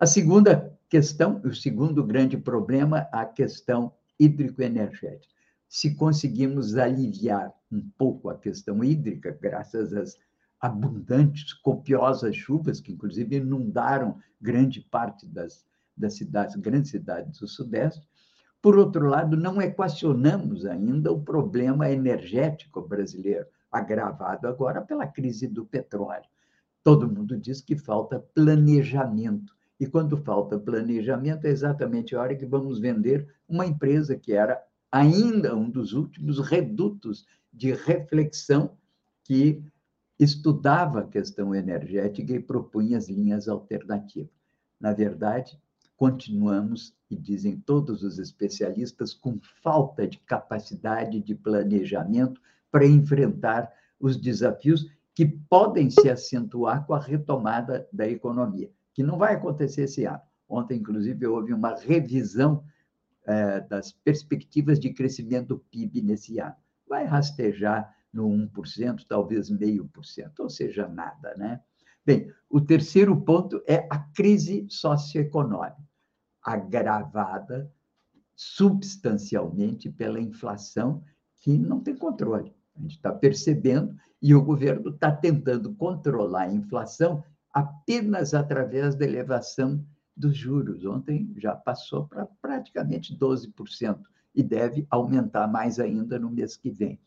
A segunda questão, o segundo grande problema, a questão hídrico-energética. Se conseguimos aliviar um pouco a questão hídrica, graças às abundantes, copiosas chuvas, que inclusive inundaram grande parte das das cidades, grandes cidades do Sudeste. Por outro lado, não equacionamos ainda o problema energético brasileiro, agravado agora pela crise do petróleo. Todo mundo diz que falta planejamento. E quando falta planejamento, é exatamente a hora que vamos vender uma empresa que era ainda um dos últimos redutos de reflexão que estudava a questão energética e propunha as linhas alternativas. Na verdade, continuamos, e dizem todos os especialistas, com falta de capacidade de planejamento para enfrentar os desafios que podem se acentuar com a retomada da economia. que não vai acontecer esse ano. Ontem, inclusive, houve uma revisão é, das perspectivas de crescimento do PIB nesse ano. Vai rastejar no 1%, talvez meio por cento, ou seja, nada, né? Bem, o terceiro ponto é a crise socioeconômica, agravada substancialmente pela inflação que não tem controle. A gente está percebendo e o governo está tentando controlar a inflação apenas através da elevação dos juros. Ontem já passou para praticamente 12% e deve aumentar mais ainda no mês que vem.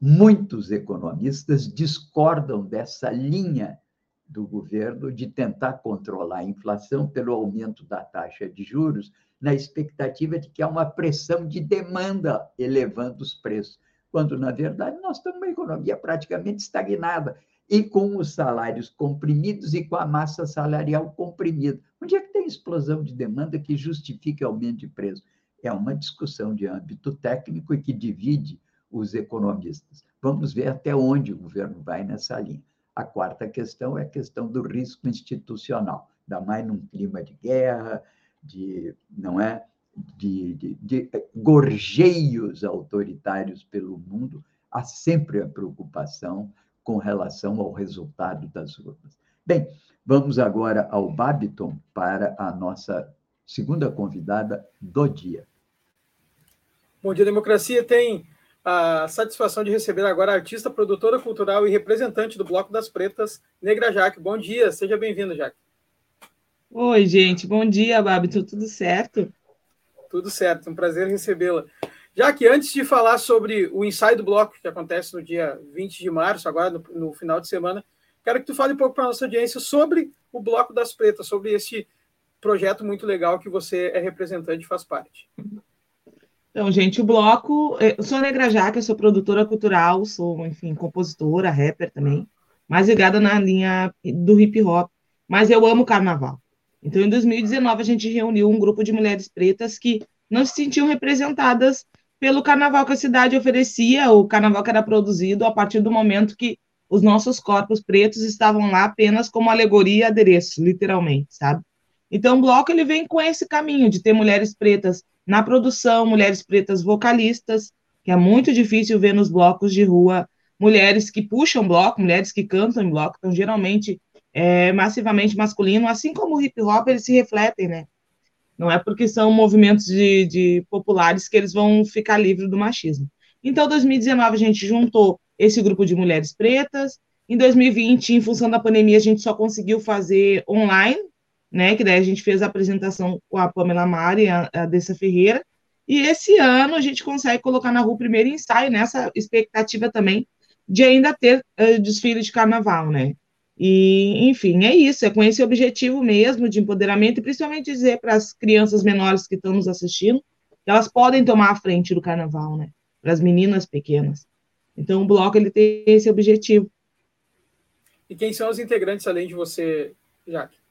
Muitos economistas discordam dessa linha do governo de tentar controlar a inflação pelo aumento da taxa de juros, na expectativa de que há uma pressão de demanda elevando os preços, quando, na verdade, nós estamos numa economia praticamente estagnada e com os salários comprimidos e com a massa salarial comprimida. Onde é que tem explosão de demanda que justifique aumento de preço? É uma discussão de âmbito técnico e que divide os economistas. Vamos ver até onde o governo vai nessa linha. A quarta questão é a questão do risco institucional, ainda mais num clima de guerra, de não é de, de, de gorjeios autoritários pelo mundo, há sempre a preocupação com relação ao resultado das urnas. Bem, vamos agora ao Babiton para a nossa segunda convidada do dia. Bom dia, democracia tem a satisfação de receber agora a artista, produtora cultural e representante do Bloco das Pretas, Negra Jaque. Bom dia, seja bem-vinda, Jaque. Oi, gente, bom dia, Babito, tudo certo? Tudo certo, um prazer recebê-la. Já que antes de falar sobre o ensaio do bloco, que acontece no dia 20 de março, agora no, no final de semana, quero que tu fale um pouco para a nossa audiência sobre o Bloco das Pretas, sobre esse projeto muito legal que você é representante e faz parte. Então, gente, o bloco. Eh, eu sou Negra Jaque, sou produtora cultural, sou, enfim, compositora, rapper também, mais ligada na linha do hip hop, mas eu amo carnaval. Então, em 2019, a gente reuniu um grupo de mulheres pretas que não se sentiam representadas pelo carnaval que a cidade oferecia, o carnaval que era produzido a partir do momento que os nossos corpos pretos estavam lá apenas como alegoria e adereço, literalmente, sabe? Então, o bloco ele vem com esse caminho de ter mulheres pretas na produção, mulheres pretas vocalistas, que é muito difícil ver nos blocos de rua mulheres que puxam bloco, mulheres que cantam em bloco, então geralmente é massivamente masculino, assim como o hip hop, eles se refletem, né? Não é porque são movimentos de, de populares que eles vão ficar livres do machismo. Então, 2019, a gente juntou esse grupo de mulheres pretas. Em 2020, em função da pandemia, a gente só conseguiu fazer online, né? Que daí a gente fez a apresentação com a Pamela Mari a, a Dessa Ferreira. E esse ano a gente consegue colocar na rua o primeiro ensaio, nessa expectativa também de ainda ter uh, desfile de carnaval, né? E, enfim, é isso, é com esse objetivo mesmo de empoderamento, e principalmente dizer para as crianças menores que estão nos assistindo que elas podem tomar a frente do carnaval, né? Para as meninas pequenas. Então, o bloco ele tem esse objetivo. E quem são os integrantes além de você, Jaque?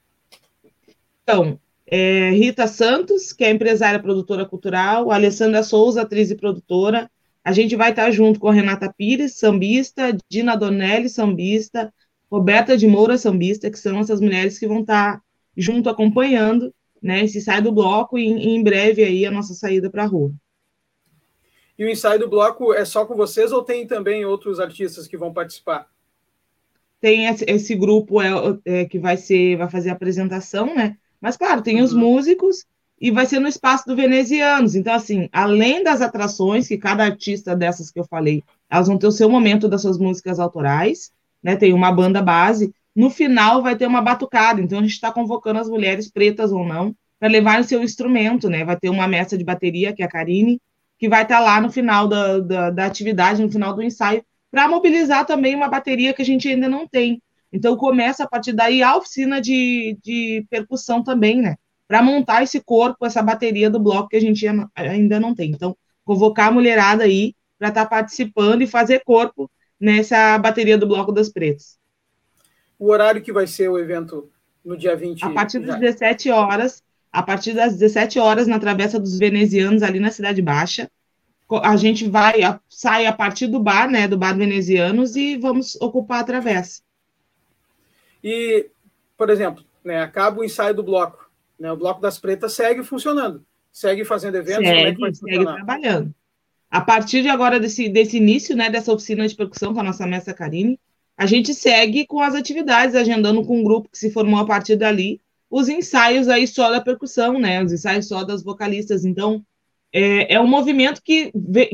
Então, é Rita Santos, que é empresária produtora cultural, Alessandra Souza, atriz e produtora. A gente vai estar junto com a Renata Pires, sambista, Dina Donelli, sambista, Roberta de Moura, sambista, que são essas mulheres que vão estar junto acompanhando né, esse ensaio do bloco e, e em breve aí a nossa saída para a rua. E o ensaio do bloco é só com vocês ou tem também outros artistas que vão participar? Tem esse, esse grupo é, é, que vai ser, vai fazer a apresentação, né? Mas, claro, tem uhum. os músicos e vai ser no espaço do Venezianos. Então, assim, além das atrações, que cada artista dessas que eu falei, elas vão ter o seu momento das suas músicas autorais, né? Tem uma banda base. No final vai ter uma batucada. Então, a gente está convocando as mulheres pretas ou não para levar o seu instrumento, né? Vai ter uma mestra de bateria, que é a Karine, que vai estar tá lá no final da, da, da atividade, no final do ensaio, para mobilizar também uma bateria que a gente ainda não tem. Então, começa a partir daí a oficina de, de percussão também, né? Para montar esse corpo, essa bateria do bloco que a gente ainda não tem. Então, convocar a mulherada aí para estar tá participando e fazer corpo nessa bateria do Bloco das Pretas. O horário que vai ser o evento no dia 20? A partir das 17 horas, a partir das 17 horas na Travessa dos Venezianos, ali na Cidade Baixa. A gente vai, sai a partir do bar, né, do Bar Venezianos, e vamos ocupar a travessa. E, por exemplo, né, acaba o ensaio do bloco. Né, o Bloco das Pretas segue funcionando, segue fazendo eventos, segue, é segue trabalhando. A partir de agora, desse, desse início, né, dessa oficina de percussão com a nossa mestra Karine, a gente segue com as atividades, agendando com um grupo que se formou a partir dali, os ensaios aí só da percussão, né, os ensaios só das vocalistas. Então, é, é um movimento que,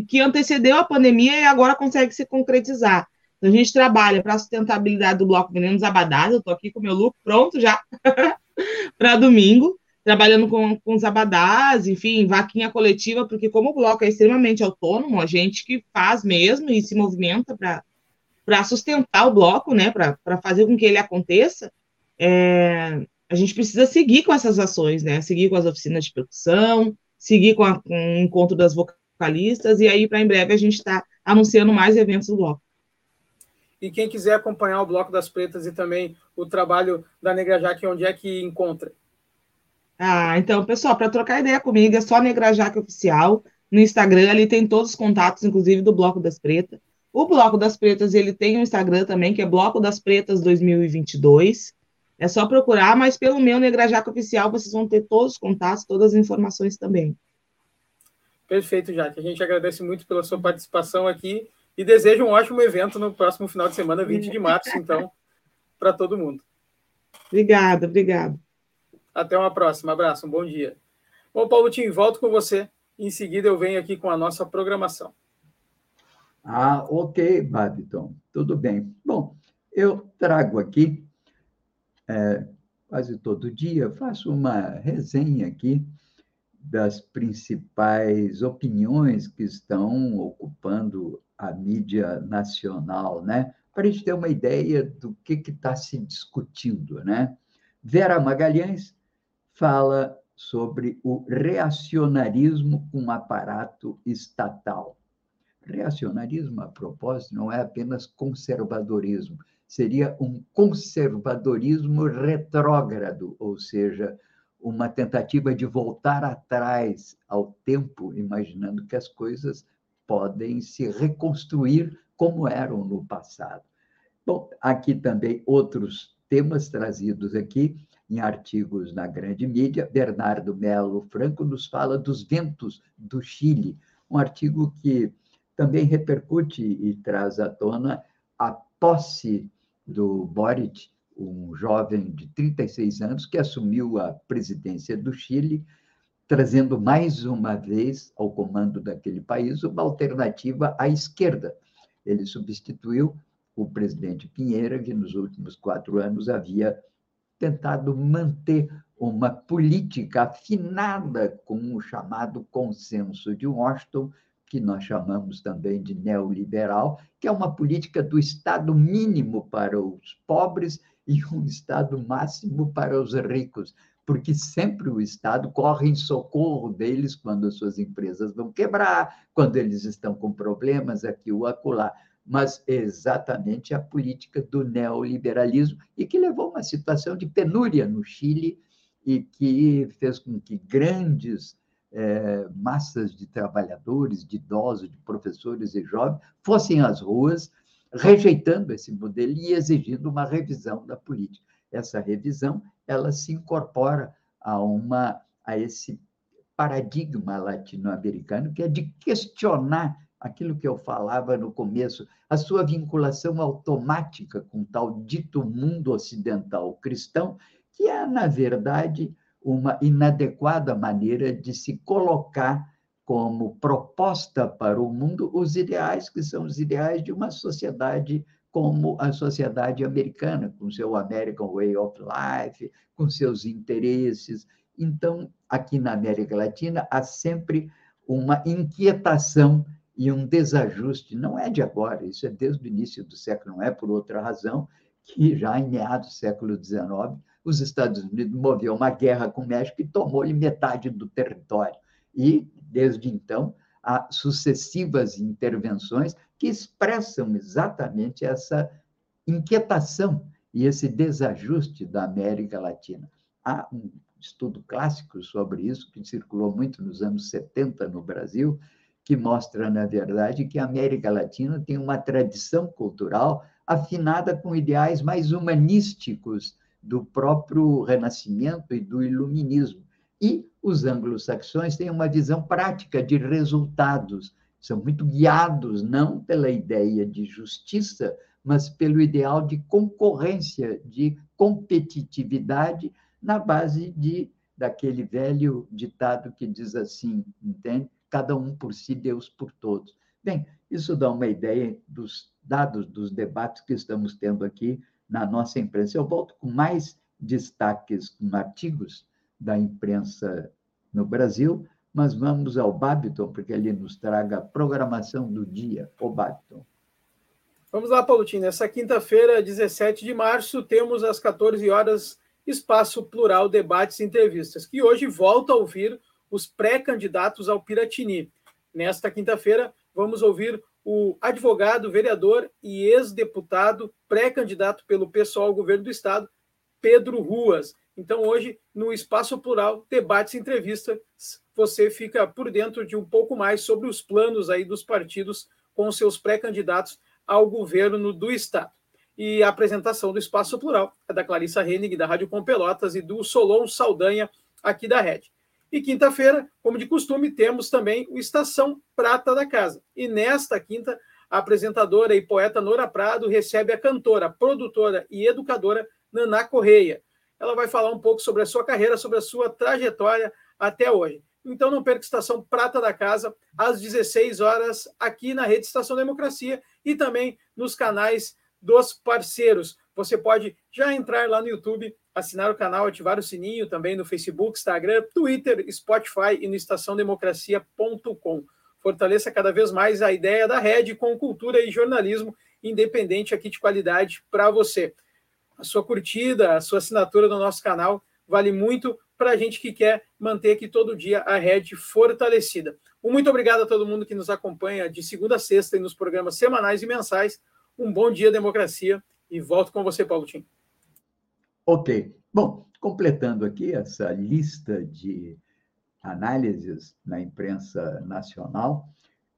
que antecedeu a pandemia e agora consegue se concretizar. A gente trabalha para a sustentabilidade do Bloco Venenos Abadás, eu estou aqui com meu look pronto já para domingo, trabalhando com, com os abadás, enfim, vaquinha coletiva, porque como o bloco é extremamente autônomo, a gente que faz mesmo e se movimenta para sustentar o bloco, né, para fazer com que ele aconteça, é, a gente precisa seguir com essas ações, né, seguir com as oficinas de percussão, seguir com, a, com o encontro das vocalistas, e aí, para em breve, a gente está anunciando mais eventos do bloco. E quem quiser acompanhar o Bloco das Pretas e também o trabalho da Negra Jaque, onde é que encontra? Ah, então, pessoal, para trocar ideia comigo, é só Negra Jaque Oficial. No Instagram, ali tem todos os contatos, inclusive do Bloco das Pretas. O Bloco das Pretas, ele tem um Instagram também, que é Bloco das Pretas 2022. É só procurar, mas pelo meu Negra Jaque Oficial, vocês vão ter todos os contatos, todas as informações também. Perfeito, Jaque. A gente agradece muito pela sua participação aqui e desejo um ótimo evento no próximo final de semana, 20 de março, então, para todo mundo. Obrigada, obrigada. Até uma próxima. Abraço, um bom dia. Bom, Paulo Tim, volto com você. Em seguida, eu venho aqui com a nossa programação. Ah, ok, Babiton. Tudo bem. Bom, eu trago aqui, é, quase todo dia, faço uma resenha aqui das principais opiniões que estão ocupando a mídia nacional, né? Para a gente ter uma ideia do que está se discutindo, né? Vera Magalhães fala sobre o reacionarismo com aparato estatal. Reacionarismo, a propósito, não é apenas conservadorismo, seria um conservadorismo retrógrado, ou seja, uma tentativa de voltar atrás ao tempo, imaginando que as coisas podem se reconstruir como eram no passado. Bom, aqui também outros temas trazidos aqui em artigos na grande mídia. Bernardo Melo Franco nos fala dos ventos do Chile, um artigo que também repercute e traz à tona a posse do Boric, um jovem de 36 anos que assumiu a presidência do Chile trazendo mais uma vez ao comando daquele país uma alternativa à esquerda. Ele substituiu o presidente Pinheira, que nos últimos quatro anos havia tentado manter uma política afinada com o chamado consenso de Washington, que nós chamamos também de neoliberal, que é uma política do Estado mínimo para os pobres e um Estado máximo para os ricos porque sempre o Estado corre em socorro deles quando as suas empresas vão quebrar, quando eles estão com problemas aqui ou acolá. Mas é exatamente a política do neoliberalismo e que levou a uma situação de penúria no Chile e que fez com que grandes é, massas de trabalhadores, de idosos, de professores e jovens fossem às ruas rejeitando esse modelo e exigindo uma revisão da política. Essa revisão ela se incorpora a uma a esse paradigma latino-americano que é de questionar aquilo que eu falava no começo, a sua vinculação automática com tal dito mundo ocidental cristão, que é na verdade uma inadequada maneira de se colocar como proposta para o mundo os ideais que são os ideais de uma sociedade como a sociedade americana, com seu American Way of Life, com seus interesses. Então, aqui na América Latina, há sempre uma inquietação e um desajuste. Não é de agora, isso é desde o início do século, não é por outra razão que já em meados do século XIX, os Estados Unidos moveu uma guerra com o México e tomou-lhe metade do território. E, desde então, há sucessivas intervenções que expressam exatamente essa inquietação e esse desajuste da América Latina. Há um estudo clássico sobre isso, que circulou muito nos anos 70 no Brasil, que mostra, na verdade, que a América Latina tem uma tradição cultural afinada com ideais mais humanísticos do próprio Renascimento e do Iluminismo. E os anglo-saxões têm uma visão prática de resultados, são muito guiados não pela ideia de justiça, mas pelo ideal de concorrência, de competitividade na base de daquele velho ditado que diz assim, entende? Cada um por si, Deus por todos. Bem, isso dá uma ideia dos dados dos debates que estamos tendo aqui na nossa imprensa. Eu volto com mais destaques com artigos da imprensa no Brasil, mas vamos ao Babiton, porque ele nos traga a programação do dia. O Babiton. Vamos lá, Paulotinho. Nessa quinta-feira, 17 de março, temos às 14 horas Espaço Plural Debates e Entrevistas, que hoje volta a ouvir os pré-candidatos ao Piratini. Nesta quinta-feira, vamos ouvir o advogado, vereador e ex-deputado, pré-candidato pelo pessoal ao governo do Estado, Pedro Ruas. Então, hoje, no Espaço Plural, debates e entrevistas, você fica por dentro de um pouco mais sobre os planos aí dos partidos com seus pré-candidatos ao governo do Estado. E a apresentação do Espaço Plural é da Clarissa Hennig, da Rádio Com Pelotas, e do Solon Saldanha, aqui da Rede. E quinta-feira, como de costume, temos também o Estação Prata da Casa. E nesta quinta, a apresentadora e poeta Nora Prado recebe a cantora, produtora e educadora Naná Correia. Ela vai falar um pouco sobre a sua carreira, sobre a sua trajetória até hoje. Então não perca Estação Prata da Casa, às 16 horas, aqui na Rede Estação Democracia e também nos canais dos parceiros. Você pode já entrar lá no YouTube assinar o canal, ativar o sininho também no Facebook, Instagram, Twitter, Spotify e no estaçãodemocracia.com. Fortaleça cada vez mais a ideia da rede com cultura e jornalismo independente aqui de qualidade para você. A sua curtida, a sua assinatura no nosso canal vale muito para a gente que quer manter aqui todo dia a rede fortalecida. Um muito obrigado a todo mundo que nos acompanha de segunda a sexta e nos programas semanais e mensais. Um bom dia, democracia, e volto com você, Paulo Tim. Ok. Bom, completando aqui essa lista de análises na imprensa nacional,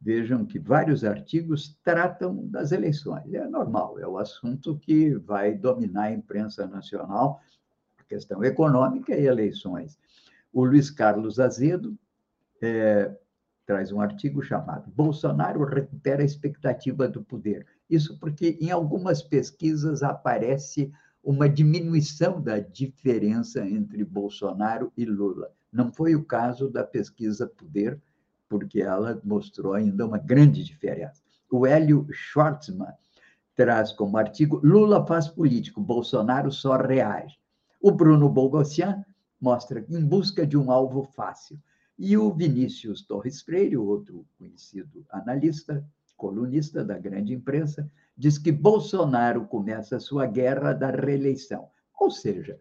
vejam que vários artigos tratam das eleições. É normal, é o assunto que vai dominar a imprensa nacional, a questão econômica e eleições. O Luiz Carlos Azedo é, traz um artigo chamado Bolsonaro recupera a expectativa do poder. Isso porque em algumas pesquisas aparece uma diminuição da diferença entre Bolsonaro e Lula. Não foi o caso da pesquisa Poder, porque ela mostrou ainda uma grande diferença. O Hélio Schwartzman traz como artigo Lula faz político, Bolsonaro só reage. O Bruno Bogossian mostra em busca de um alvo fácil. E o Vinícius Torres Freire, outro conhecido analista, colunista da grande imprensa, diz que Bolsonaro começa a sua guerra da reeleição. Ou seja,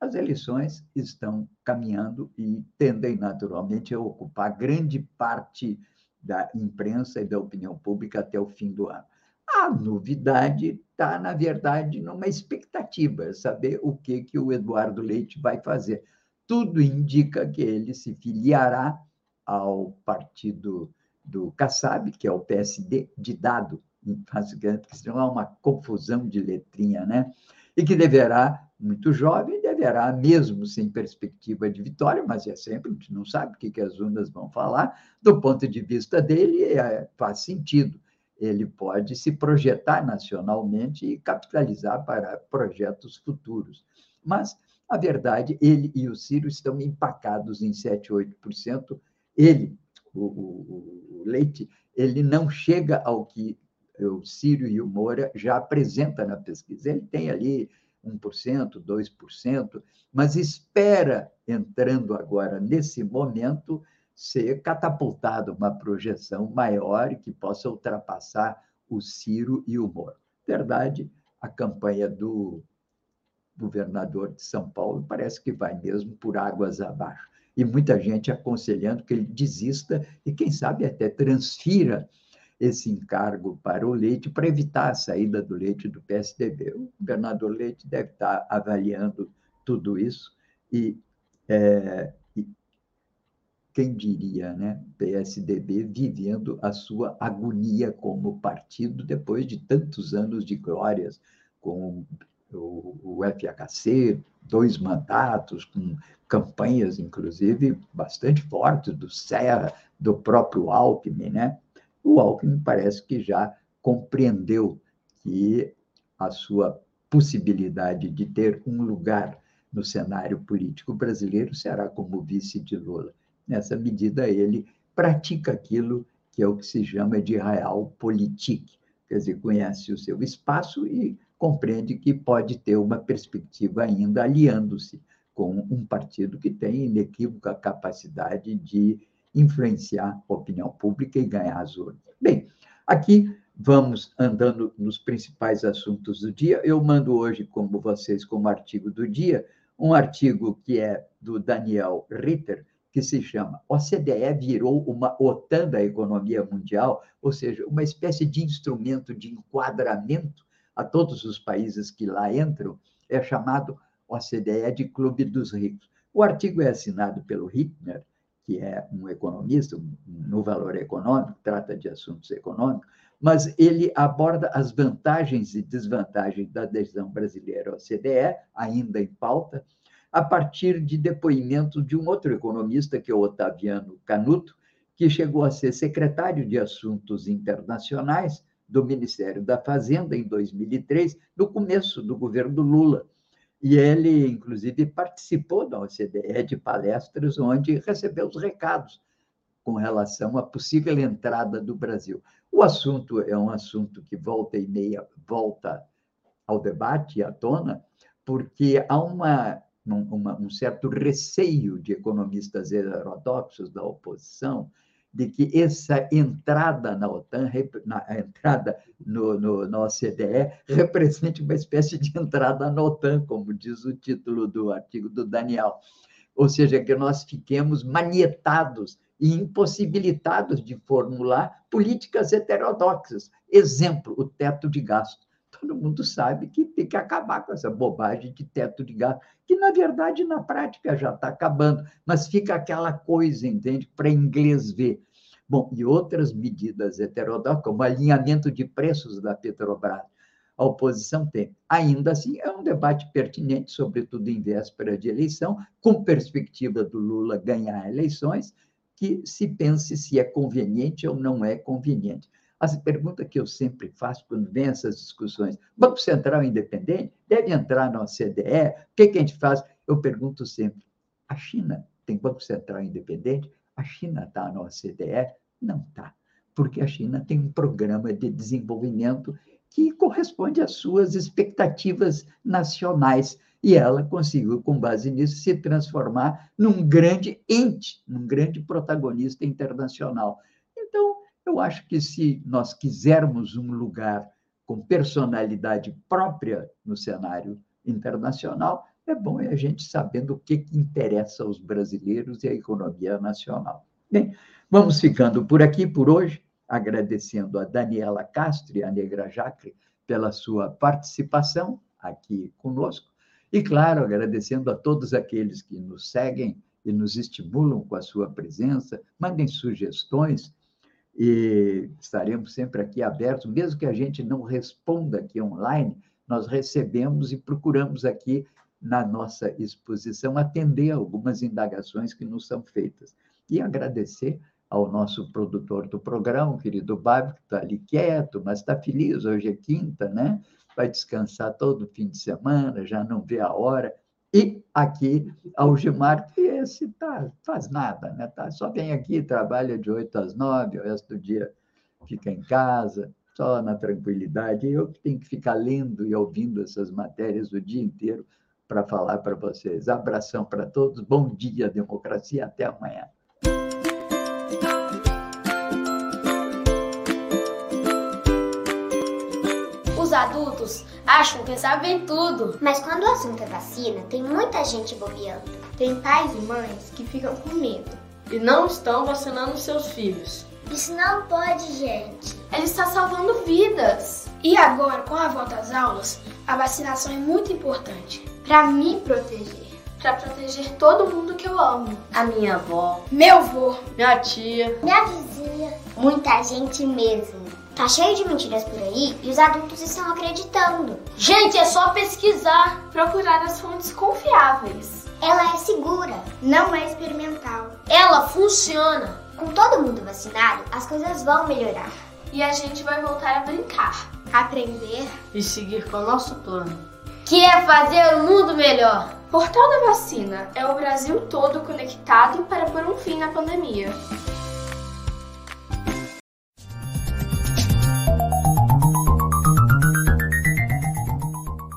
as eleições estão caminhando e tendem naturalmente a ocupar grande parte da imprensa e da opinião pública até o fim do ano. A novidade está, na verdade, numa expectativa, saber o que, que o Eduardo Leite vai fazer. Tudo indica que ele se filiará ao partido do Kassab, que é o PSD de dado, porque senão há uma confusão de letrinha, né? E que deverá, muito jovem, deverá, mesmo sem perspectiva de vitória, mas é sempre, a gente não sabe o que, que as urnas vão falar, do ponto de vista dele, é, faz sentido. Ele pode se projetar nacionalmente e capitalizar para projetos futuros. Mas, a verdade, ele e o Ciro estão empacados em 7, 8%. Ele, o, o, o Leite, ele não chega ao que o Círio e o Moura já apresenta na pesquisa. Ele tem ali 1%, 2%, mas espera, entrando agora nesse momento, ser catapultado uma projeção maior que possa ultrapassar o Ciro e o Moro. Verdade, a campanha do governador de São Paulo parece que vai mesmo por águas abaixo. E muita gente aconselhando que ele desista e, quem sabe, até transfira esse encargo para o Leite para evitar a saída do Leite do PSDB. O governador Leite deve estar avaliando tudo isso e, é, e quem diria, né? PSDB vivendo a sua agonia como partido depois de tantos anos de glórias com o, o FHC, dois mandatos, com campanhas, inclusive, bastante fortes do Serra, do próprio Alckmin, né? O Alckmin parece que já compreendeu que a sua possibilidade de ter um lugar no cenário político brasileiro será como vice de Lula. Nessa medida, ele pratica aquilo que é o que se chama de realpolitik, quer dizer, conhece o seu espaço e compreende que pode ter uma perspectiva ainda aliando-se com um partido que tem inequívoca capacidade de influenciar a opinião pública e ganhar as urnas. Bem, aqui vamos andando nos principais assuntos do dia. Eu mando hoje, como vocês, como artigo do dia, um artigo que é do Daniel Ritter, que se chama OCDE virou uma OTAN da economia mundial, ou seja, uma espécie de instrumento de enquadramento a todos os países que lá entram, é chamado OCDE de Clube dos Ricos. O artigo é assinado pelo Hickner, que é um economista no valor econômico, trata de assuntos econômicos, mas ele aborda as vantagens e desvantagens da adesão brasileira ao OCDE, ainda em pauta, a partir de depoimento de um outro economista, que é o Otaviano Canuto, que chegou a ser secretário de Assuntos Internacionais do Ministério da Fazenda em 2003, no começo do governo Lula. E ele, inclusive, participou da OCDE de palestras onde recebeu os recados com relação à possível entrada do Brasil. O assunto é um assunto que volta e meia volta ao debate, à tona, porque há uma uma, um certo receio de economistas heterodoxos da oposição de que essa entrada na OTAN, na, a entrada no, no, na OCDE, represente uma espécie de entrada na OTAN, como diz o título do artigo do Daniel. Ou seja, que nós fiquemos manietados e impossibilitados de formular políticas heterodoxas. Exemplo, o teto de gasto todo mundo sabe que tem que acabar com essa bobagem de teto de gasto, que, na verdade, na prática já está acabando, mas fica aquela coisa, entende, para inglês ver. Bom, e outras medidas heterodoxas, como alinhamento de preços da Petrobras, a oposição tem. Ainda assim, é um debate pertinente, sobretudo em véspera de eleição, com perspectiva do Lula ganhar eleições, que se pense se é conveniente ou não é conveniente. A pergunta que eu sempre faço quando vem essas discussões: Banco Central independente? Deve entrar na OCDE? O que, que a gente faz? Eu pergunto sempre: a China tem Banco Central independente? A China está na OCDE? Não está, porque a China tem um programa de desenvolvimento que corresponde às suas expectativas nacionais. E ela conseguiu, com base nisso, se transformar num grande ente, num grande protagonista internacional. Eu acho que se nós quisermos um lugar com personalidade própria no cenário internacional, é bom a gente sabendo o que, que interessa aos brasileiros e à economia nacional. Bem, vamos ficando por aqui por hoje, agradecendo a Daniela Castro e a Negra Jacre pela sua participação aqui conosco. E, claro, agradecendo a todos aqueles que nos seguem e nos estimulam com a sua presença, mandem sugestões e estaremos sempre aqui abertos, mesmo que a gente não responda aqui online, nós recebemos e procuramos aqui na nossa exposição atender algumas indagações que nos são feitas. E agradecer ao nosso produtor do programa, o querido Bárbaro, que está ali quieto, mas está feliz, hoje é quinta, né? Vai descansar todo fim de semana, já não vê a hora. E aqui, Algimar, que esse tá, faz nada, né? Tá, só vem aqui, trabalha de 8 às 9, o resto do dia fica em casa, só na tranquilidade. Eu que tenho que ficar lendo e ouvindo essas matérias o dia inteiro para falar para vocês. Abração para todos, bom dia, democracia, até amanhã. Os adultos acham que sabem tudo. Mas quando o assunto é vacina, tem muita gente bobeando. Tem pais e mães que ficam com medo e não estão vacinando seus filhos. Isso não pode, gente. Ela está salvando vidas. E agora, com a volta às aulas, a vacinação é muito importante para me proteger. Para proteger todo mundo que eu amo. A minha avó, meu avô, minha tia, minha vizinha, muita gente mesmo. Tá cheio de mentiras por aí e os adultos estão acreditando. Gente, é só pesquisar, procurar as fontes confiáveis. Ela é segura, não é experimental. Ela funciona. Com todo mundo vacinado, as coisas vão melhorar. E a gente vai voltar a brincar, aprender e seguir com o nosso plano, que é fazer o mundo melhor. Portal da Vacina é o Brasil todo conectado para pôr um fim na pandemia.